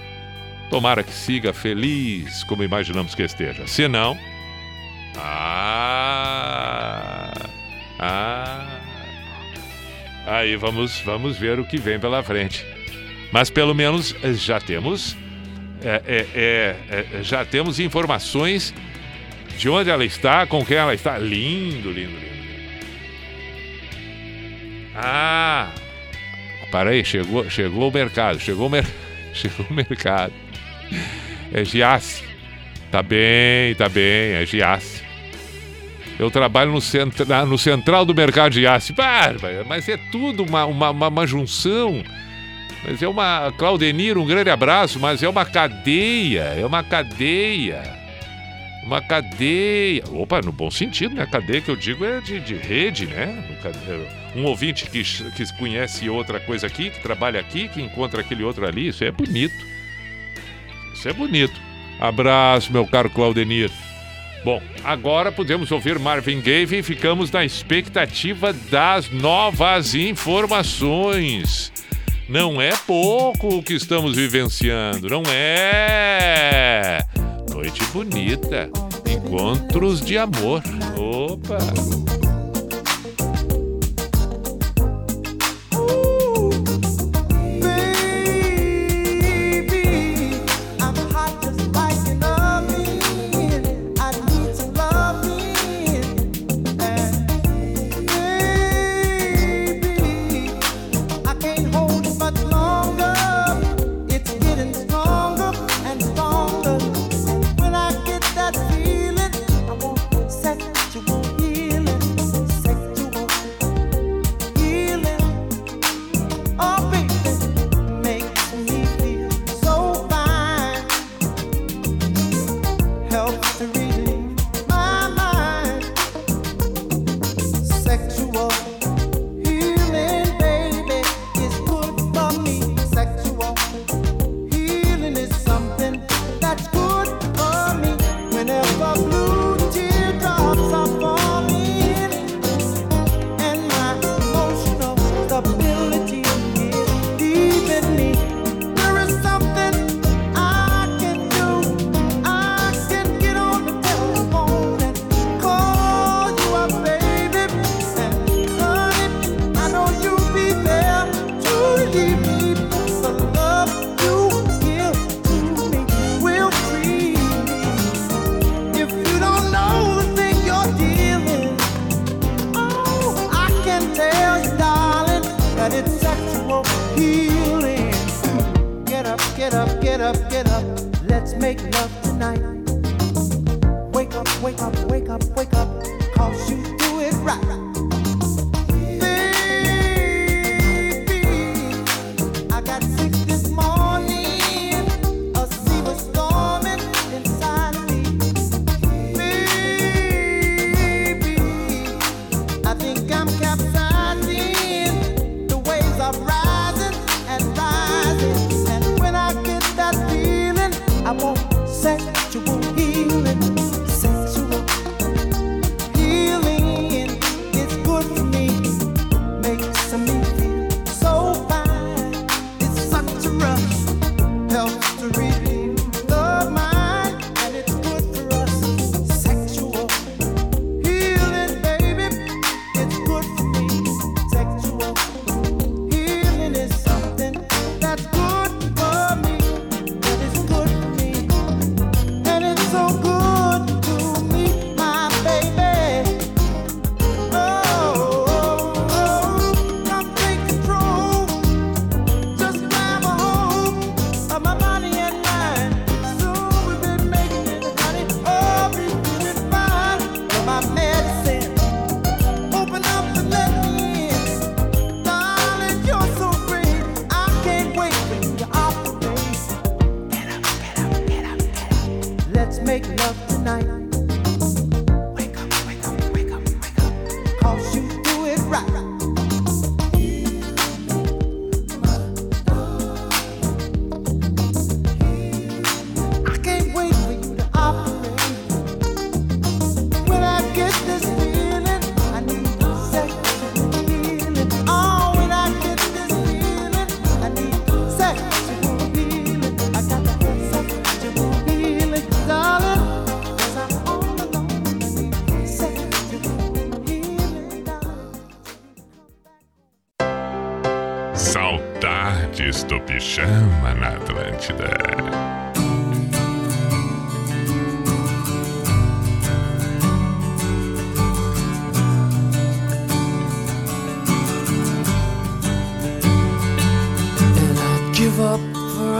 tomara que siga feliz como imaginamos que esteja. Se não, ah, ah, aí vamos, vamos ver o que vem pela frente. Mas pelo menos já temos, é, é, é, é, já temos informações de onde ela está, com quem ela está. Lindo, lindo, lindo. Ah! Para aí, chegou, chegou o mercado, chegou o, mer... chegou o mercado. É Giasse. Tá bem, tá bem, é Giasse. Eu trabalho no, centra... no central do mercado de Giasse. Bárbara, mas é tudo uma, uma, uma, uma junção. Mas é uma. Claudenir, um grande abraço, mas é uma cadeia, é uma cadeia. Uma cadeia. Opa, no bom sentido, né? Cadeia que eu digo é de, de rede, né? Um ouvinte que, que conhece outra coisa aqui, que trabalha aqui, que encontra aquele outro ali. Isso é bonito. Isso é bonito. Abraço, meu caro Claudenir. Bom, agora podemos ouvir Marvin Gaye e ficamos na expectativa das novas informações. Não é pouco o que estamos vivenciando, não é? Noite bonita, encontros de amor. Opa!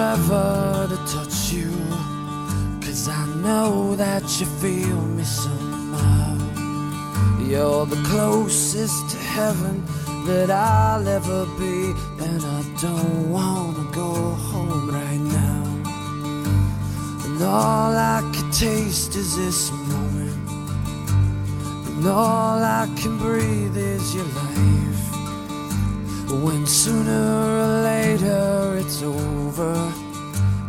Forever to touch you. Cause I know that you feel me somehow. You're the closest to heaven that I'll ever be. And I don't wanna go home right now. And all I can taste is this moment. And all I can breathe is your life. When sooner or later it's over,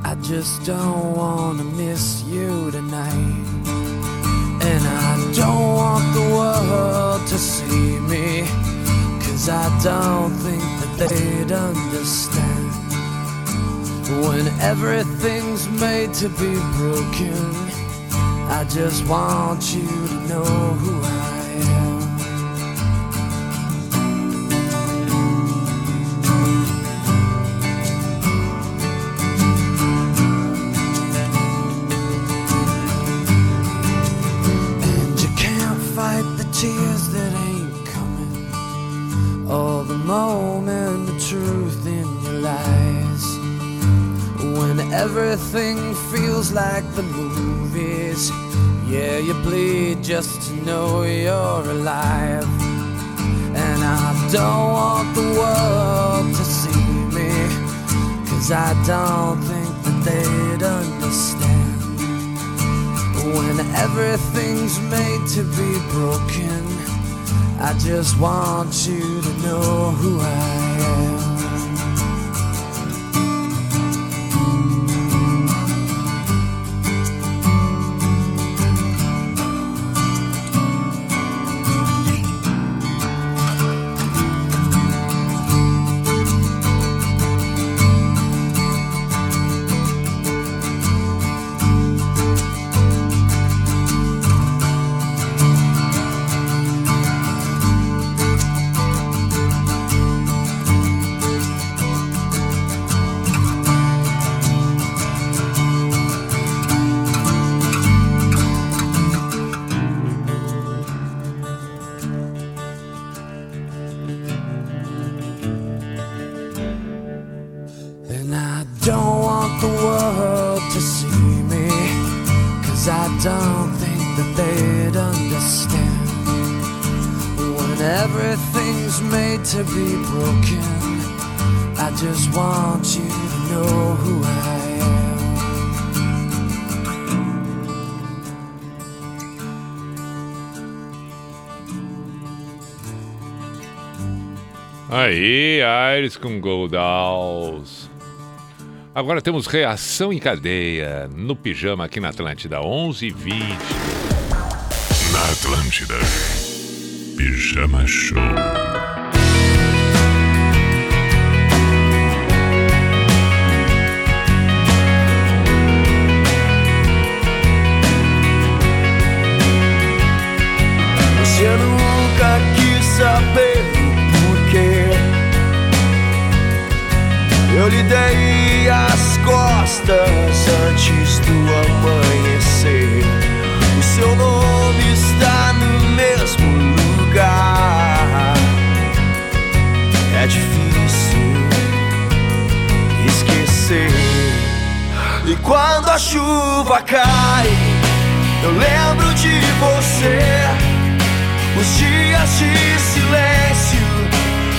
I just don't wanna miss you tonight. And I don't want the world to see me, cause I don't think that they'd understand. When everything's made to be broken, I just want you to know who I am. Everything feels like the movies, yeah, you bleed just to know you're alive. And I don't want the world to see me, cause I don't think that they'd understand. When everything's made to be broken, I just want you to know who I am. Aires com Goldals. Agora temos reação em cadeia no pijama aqui na Atlântida, 11 h 20 Na Atlântida. Pijama Show. Chuva cai, eu lembro de você. Os dias de silêncio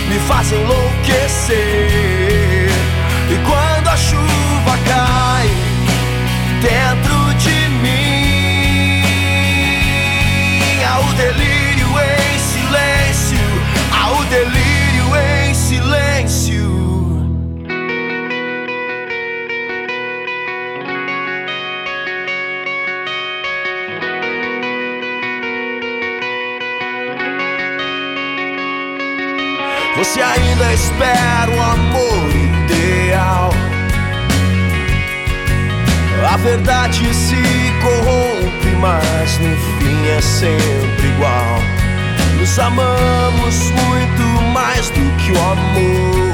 me fazem enlouquecer. E quando a chuva cai dentro de mim, há o delírio em silêncio, há o delírio Você ainda espera o amor ideal. A verdade se corrompe, mas no fim é sempre igual. Nos amamos muito mais do que o amor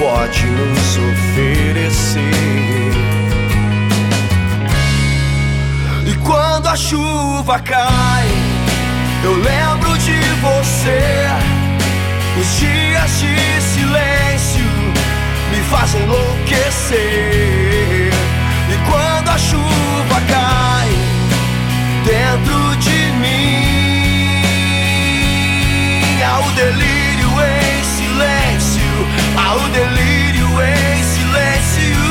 pode nos oferecer. E quando a chuva cai, eu lembro de você. Os dias de silêncio me fazem enlouquecer. E quando a chuva cai dentro de mim, há o delírio em silêncio, há o delírio em silêncio.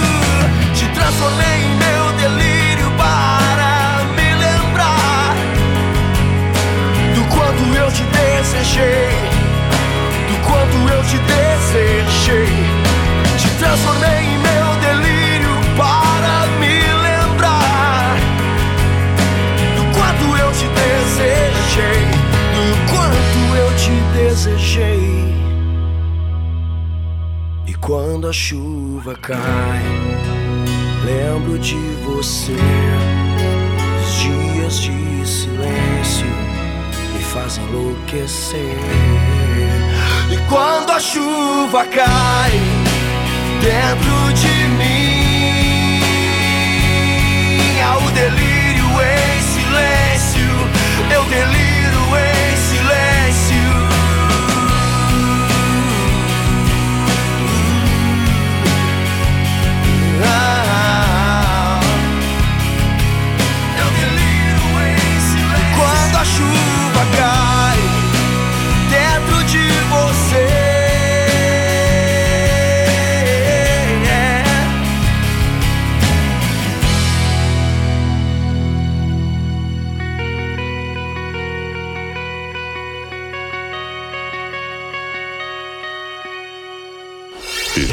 Te transformei em meu delírio para me lembrar do quanto eu te desejei, eu te desejei. Te transformei em meu delírio para me lembrar do quanto eu te desejei, do quanto eu te desejei. E quando a chuva cai, lembro de você. Os dias de silêncio me fazem enlouquecer. Quando a chuva cai dentro de mim, há o delírio em silêncio. Eu deliro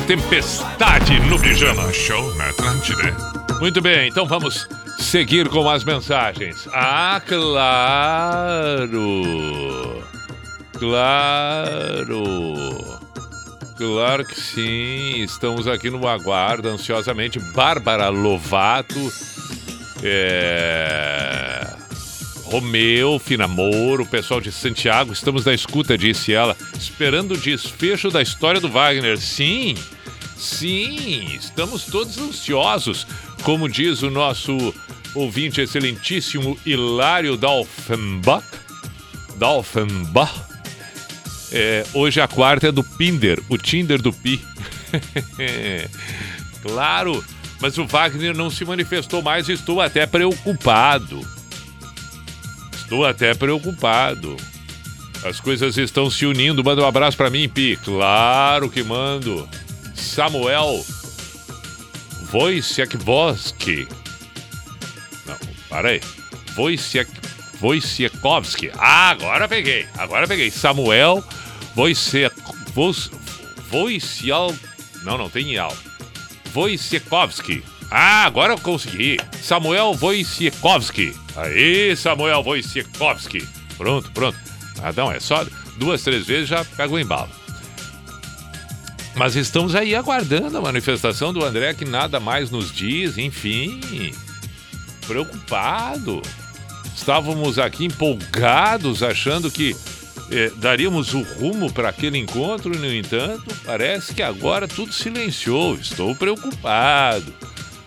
Tempestade no Pijama Show na Atlântida. Muito bem, então vamos seguir com as mensagens. Ah, claro! Claro! Claro que sim, estamos aqui no aguardo ansiosamente. Bárbara Lovato, é... Romeu, Finamoro, o pessoal de Santiago, estamos na escuta, disse ela, esperando o desfecho da história do Wagner. Sim, sim, estamos todos ansiosos, como diz o nosso ouvinte excelentíssimo Hilário Dalfenbach. Dalfenbach. É, hoje a quarta é do Pinder, o Tinder do Pi. claro, mas o Wagner não se manifestou mais estou até preocupado. Estou até preocupado. As coisas estão se unindo. Manda um abraço para mim, Pi. Claro que mando. Samuel Wojciechowski. Não, para aí. Wojciech, Wojciechowski. Ah, agora peguei. Agora peguei. Samuel Wojciech... Wojciech... Não, não tem Ial. Wojciechowski. Ah, agora eu consegui. Samuel Wojciechowski. Aí, Samuel Wojciechowski. Pronto, pronto. Não, é só duas, três vezes já pega o embalo. Mas estamos aí aguardando a manifestação do André que nada mais nos diz, enfim. Preocupado. Estávamos aqui empolgados, achando que eh, daríamos o rumo para aquele encontro, no entanto, parece que agora tudo silenciou. Estou preocupado.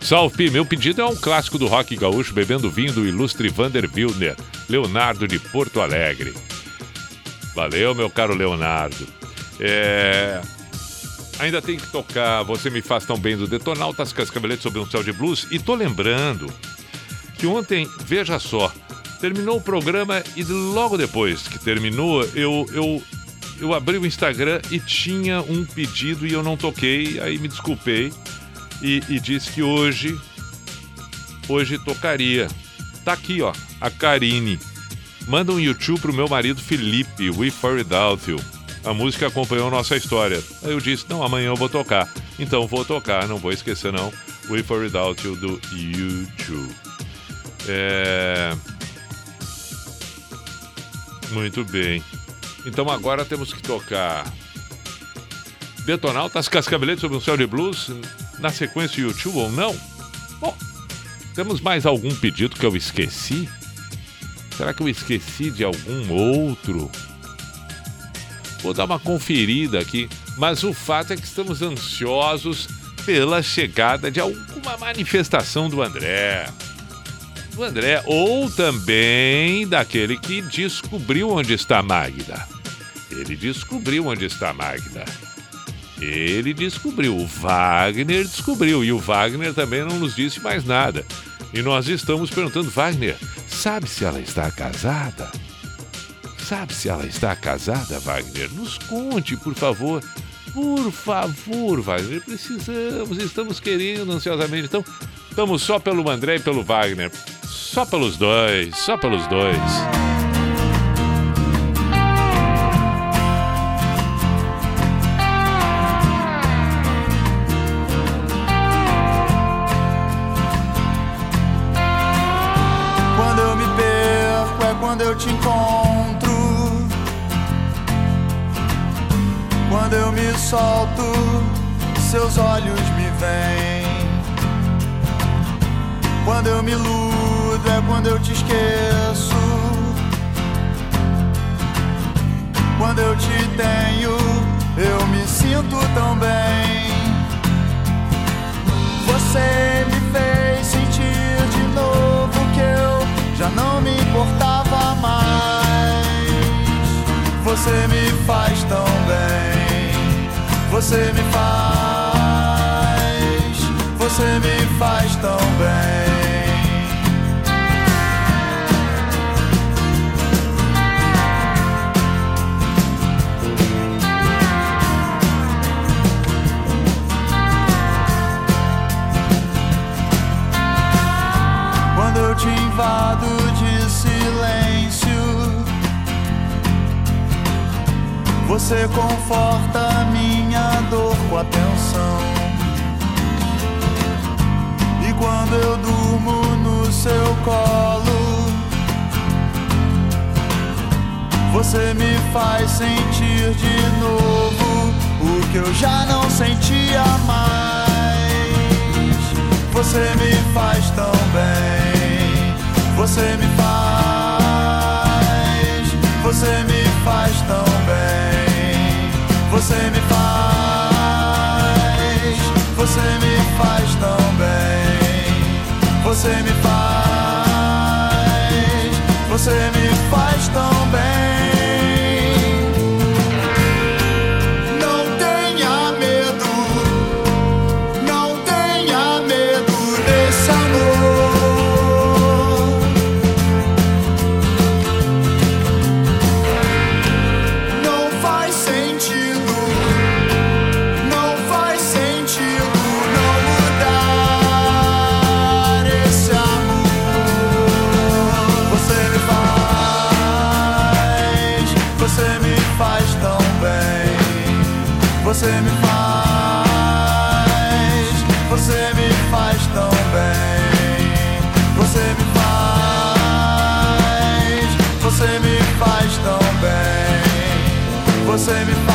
Salve, meu pedido é um clássico do rock gaúcho, bebendo vinho do ilustre Vander Wilner, Leonardo de Porto Alegre. Valeu, meu caro Leonardo. É... Ainda tem que tocar Você Me Faz Tão Bem do Detonautas Cascaveletes sobre um Céu de Blues. E tô lembrando que ontem, veja só, terminou o programa e logo depois que terminou, eu, eu, eu abri o Instagram e tinha um pedido e eu não toquei, aí me desculpei e, e disse que hoje, hoje tocaria. Tá aqui, ó, a Karine. Manda um YouTube pro meu marido Felipe, We For Without You. A música acompanhou nossa história. Aí eu disse, não, amanhã eu vou tocar. Então vou tocar, não vou esquecer não. We For Without You do YouTube. É... Muito bem. Então agora temos que tocar Detonautas Cascaveletes sobre um céu de blues na sequência YouTube ou não? Bom, temos mais algum pedido que eu esqueci? Será que eu esqueci de algum outro? Vou dar uma conferida aqui, mas o fato é que estamos ansiosos pela chegada de alguma manifestação do André. Do André, ou também daquele que descobriu onde está Magda. Ele descobriu onde está Magda. Ele descobriu, o Wagner descobriu, e o Wagner também não nos disse mais nada. E nós estamos perguntando, Wagner, sabe se ela está casada? Sabe se ela está casada, Wagner? Nos conte, por favor. Por favor, Wagner, precisamos, estamos querendo ansiosamente. Então, estamos só pelo André e pelo Wagner. Só pelos dois, só pelos dois. Quando eu te encontro. Quando eu me solto, seus olhos me veem. Quando eu me iludo é quando eu te esqueço. Quando eu te tenho, eu me sinto tão bem. Você me fez sentir de novo que eu já não me importava mais. Você me faz tão bem. Você me faz. Você me faz tão bem. Te invado você conforta minha dor pouco atenção. E quando eu durmo no seu colo, você me faz sentir de novo o que eu já não sentia mais. Você me faz tão bem, você me faz, você me faz tão bem, você me faz, você me faz tão bem, você me faz, você me faz tão bem. save me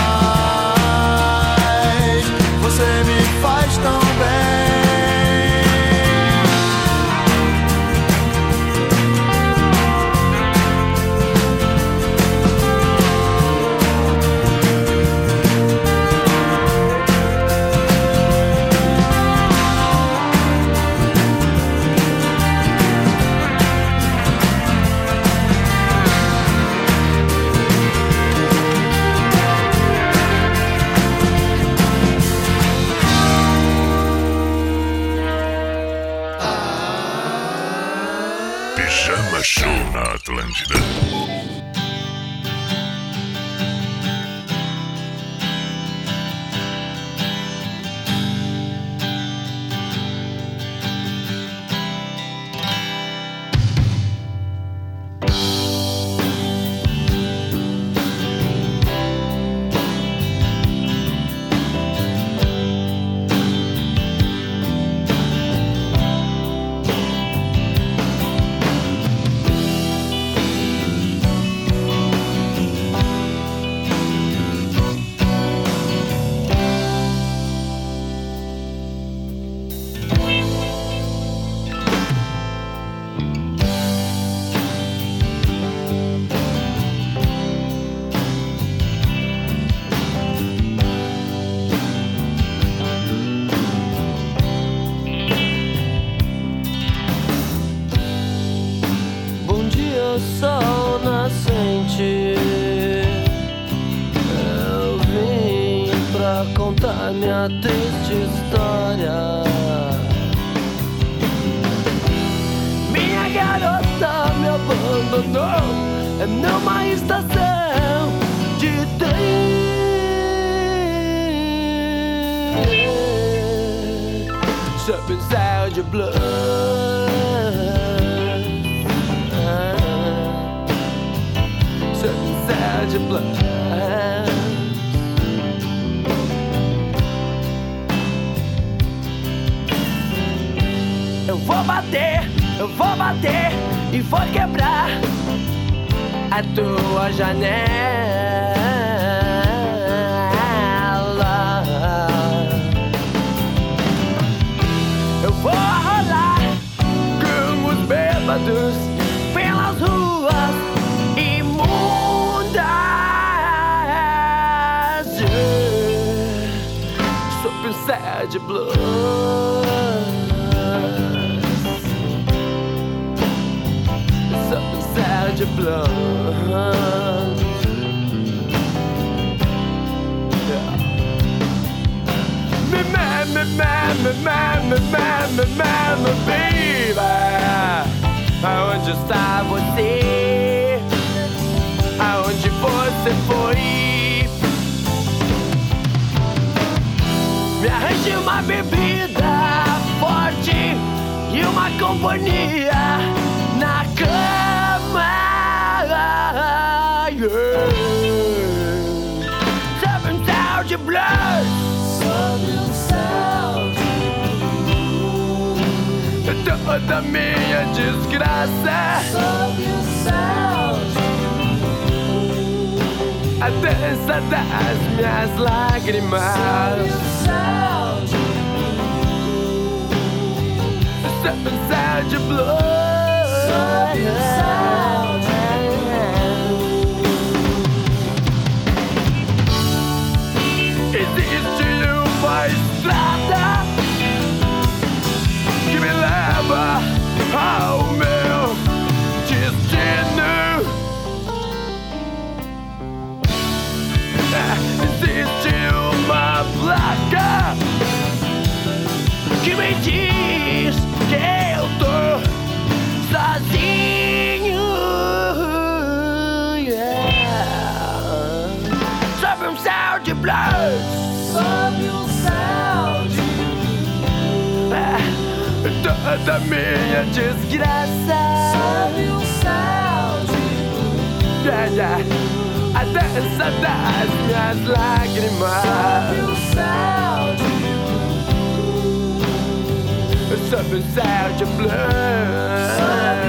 minha triste história. Minha garota me abandonou numa estação de trem. Sob um céu de blues. Sunset de blood. Vou bater, eu vou bater e vou quebrar a tua janela. Eu vou rolar com os bêbados pelas ruas imundas. Sob um de blues. your blood. Yeah. Me man, me man, me man, me man, me man, me baby. I want you estar você, aonde você foi. Me arranje uma bebida forte e uma companhia girl. Something's out your blood. Something's out your blood. Toda minha desgraça. Something's out a dança das minhas lágrimas. Something inside your blood. Something inside. ao meu destino. Existe uma placa que me diz. toda minha desgraça. Um céu de yeah, yeah. A dança das minhas lágrimas. Sob um céu de blue. Sob um céu de blue.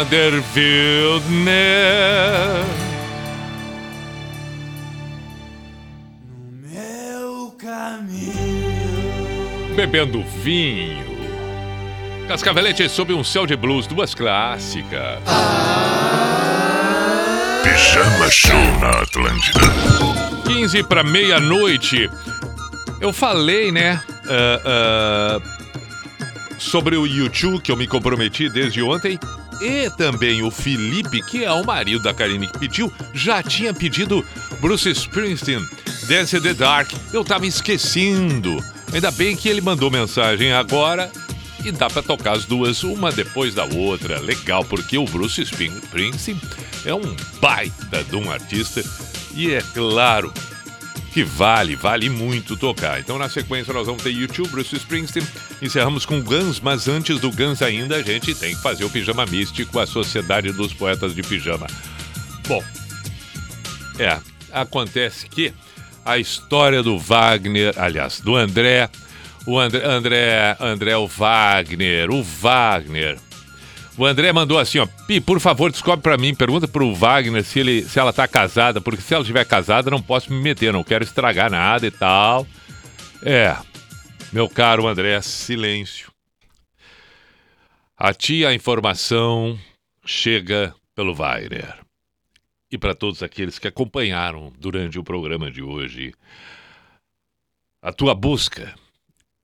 Wildner. Meu caminho. Bebendo vinho. Cascavelete sob um céu de blues, duas clássicas. Pijama Show na Atlântida. 15 para meia-noite. Eu falei, né? ah, ah, sobre o YouTube, que eu me comprometi desde ontem. E também o Felipe, que é o marido da Karine que pediu, já tinha pedido Bruce Springsteen, Dance in the Dark. Eu tava esquecendo. Ainda bem que ele mandou mensagem agora e dá pra tocar as duas, uma depois da outra. Legal, porque o Bruce Springsteen é um baita de um artista e é claro que vale, vale muito tocar. Então, na sequência, nós vamos ter YouTube, Bruce Springsteen. Encerramos com Guns, mas antes do Guns ainda, a gente tem que fazer o Pijama Místico, a Sociedade dos Poetas de Pijama. Bom, é, acontece que a história do Wagner, aliás, do André, o André, André, André, o Wagner, o Wagner. O André mandou assim, ó, Pi, por favor, descobre pra mim, pergunta pro Wagner se, ele, se ela tá casada, porque se ela estiver casada, não posso me meter, não quero estragar nada e tal. É, meu caro André, silêncio. A ti a informação chega pelo Wagner. E para todos aqueles que acompanharam durante o programa de hoje, a tua busca,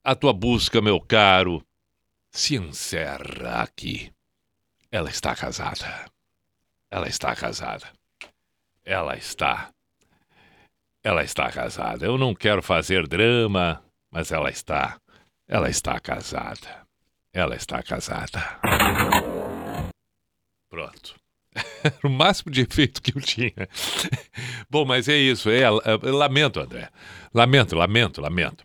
a tua busca, meu caro, se encerra aqui. Ela está casada. Ela está casada. Ela está. Ela está casada. Eu não quero fazer drama, mas ela está. Ela está casada. Ela está casada. Pronto. O máximo de efeito que eu tinha. Bom, mas é isso. É, é, lamento, André. Lamento, lamento, lamento.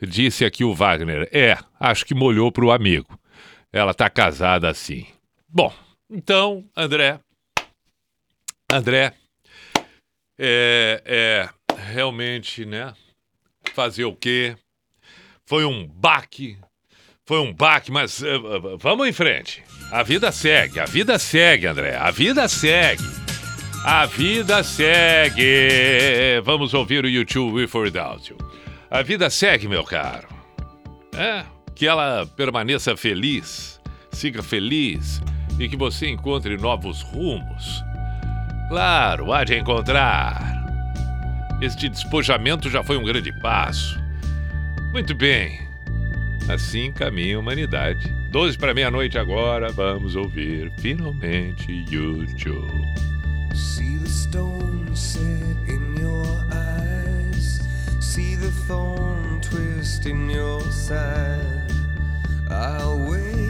Disse aqui o Wagner. É, acho que molhou pro amigo. Ela tá casada assim. Bom, então, André. André. É, é realmente, né? Fazer o quê? Foi um baque. Foi um baque, mas eh, vamos em frente. A vida segue, a vida segue, André. A vida segue. A vida segue. Vamos ouvir o YouTube Without You. A vida segue, meu caro. É, que ela permaneça feliz, siga feliz e que você encontre novos rumos. Claro, há de encontrar. Este despojamento já foi um grande passo. Muito bem. Assim caminha a humanidade. 12 para meia-noite agora, vamos ouvir finalmente YouTube. See the stone set in your eyes. See the thorn twist in your side. I'll wait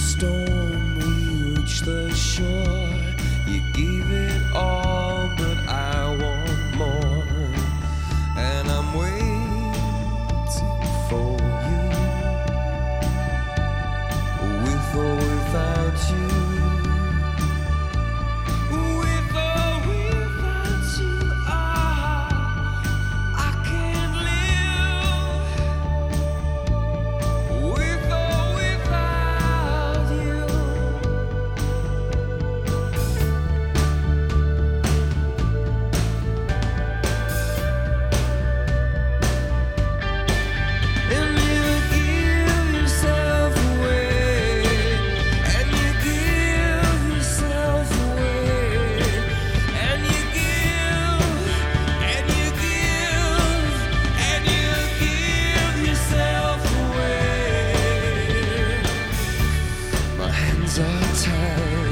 storm, we reach the shore. You gave it all, My hands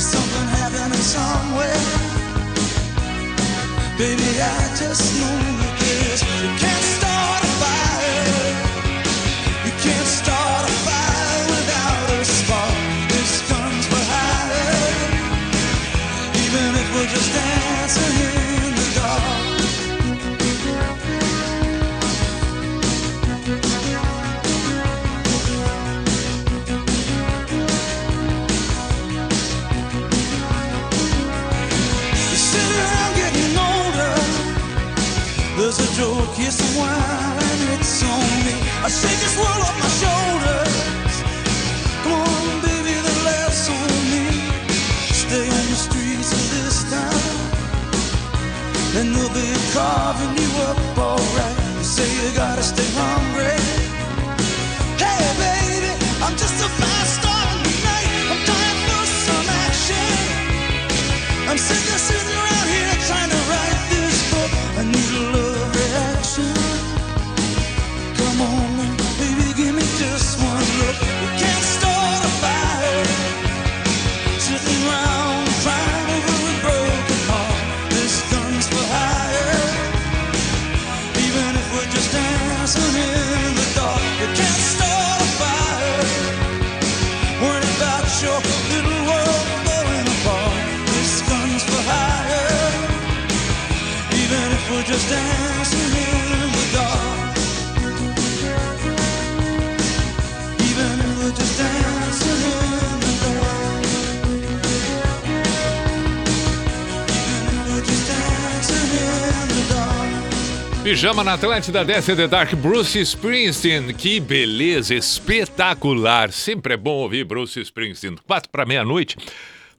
There's something happening somewhere. Baby, I just know this. You can't joke, some wine, it's on me. I shake this world off my shoulders. Come on, baby, the laughs on me. Stay on the streets of this town, and they'll be carving you up alright. You say you gotta stay hungry. Hey, baby, I'm just a fast star tonight. I'm dying for some action. I'm sick of sitting around here Pijama na Atlântida, desce The Dark, Bruce Springsteen. Que beleza, espetacular. Sempre é bom ouvir Bruce Springsteen. Quatro para meia-noite.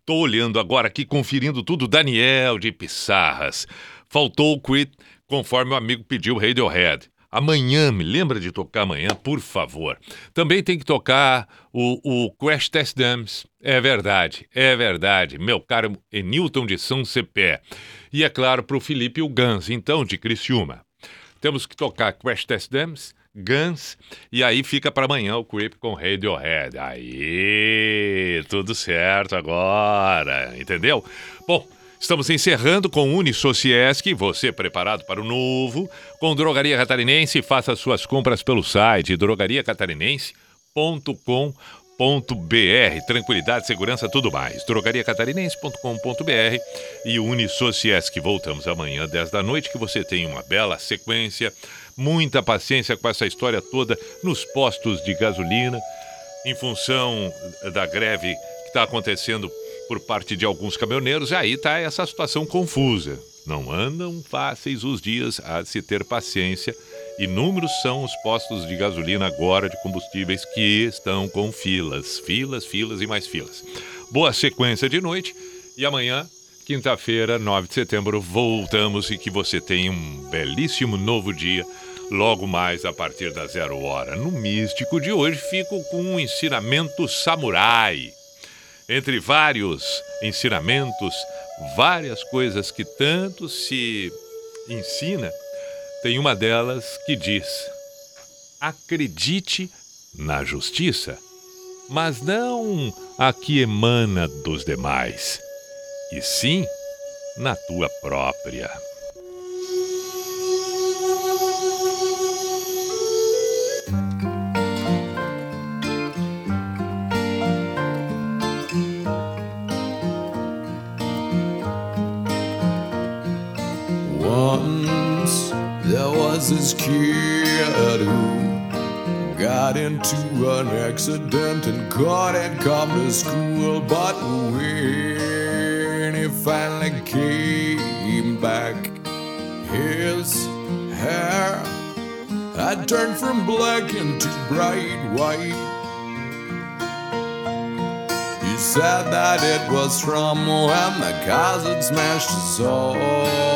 Tô olhando agora aqui, conferindo tudo. Daniel de Pissarras. Faltou o Creed, conforme o amigo pediu Radiohead. Amanhã, me lembra de tocar amanhã, por favor. Também tem que tocar o, o Crash Test Dumps. É verdade, é verdade. Meu caro Enilton de São Cepé. E é claro, para o Felipe o Guns, então, de Criciúma. Temos que tocar Crash Test Dumps, Guns, e aí fica para amanhã o Creep com Radiohead. Aí, tudo certo agora, entendeu? Bom, estamos encerrando com Unisociesc, você preparado para o novo, com Drogaria Catarinense, faça suas compras pelo site drogariacatarinense.com.br. Tranquilidade, segurança, tudo mais. drogariacatarinense.com.br e Unisociesc. Voltamos amanhã, 10 da noite, que você tenha uma bela sequência. Muita paciência com essa história toda nos postos de gasolina, em função da greve que está acontecendo por parte de alguns caminhoneiros. Aí está essa situação confusa. Não andam fáceis os dias a se ter paciência. Inúmeros são os postos de gasolina agora de combustíveis que estão com filas, filas, filas e mais filas. Boa sequência de noite e amanhã, quinta-feira, 9 de setembro, voltamos e que você tenha um belíssimo novo dia. Logo mais a partir da zero hora. No místico de hoje, fico com um ensinamento samurai. Entre vários ensinamentos, várias coisas que tanto se ensina tem uma delas que diz: Acredite na justiça, mas não a que emana dos demais, e sim na tua própria. accident and God had come to school. But when he finally came back, his hair had turned from black into bright white. He said that it was from when the cousin smashed his soul.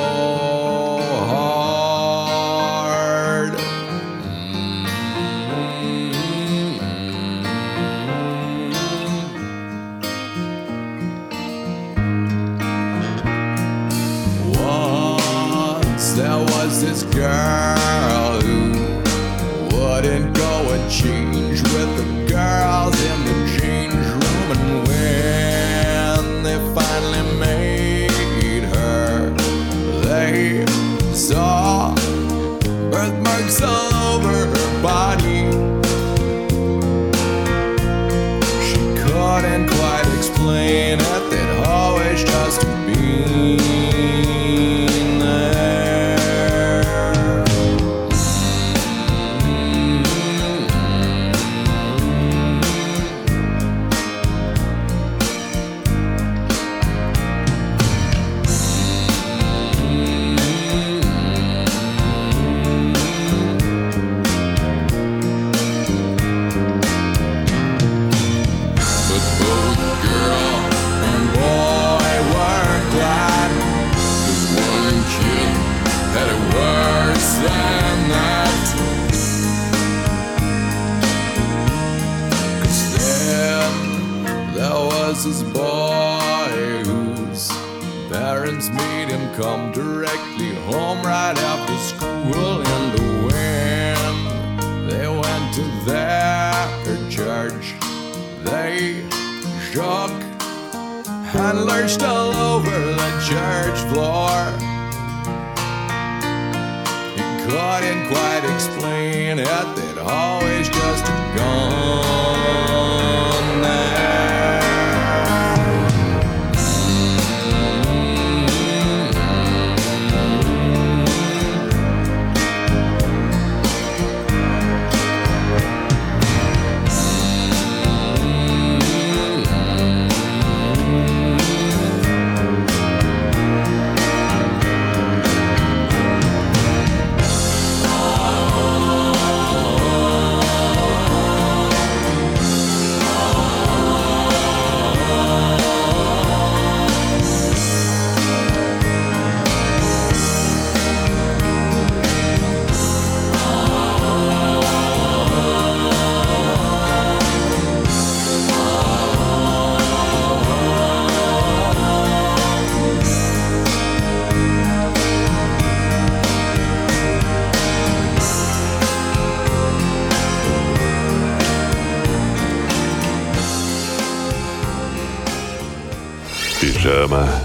Firma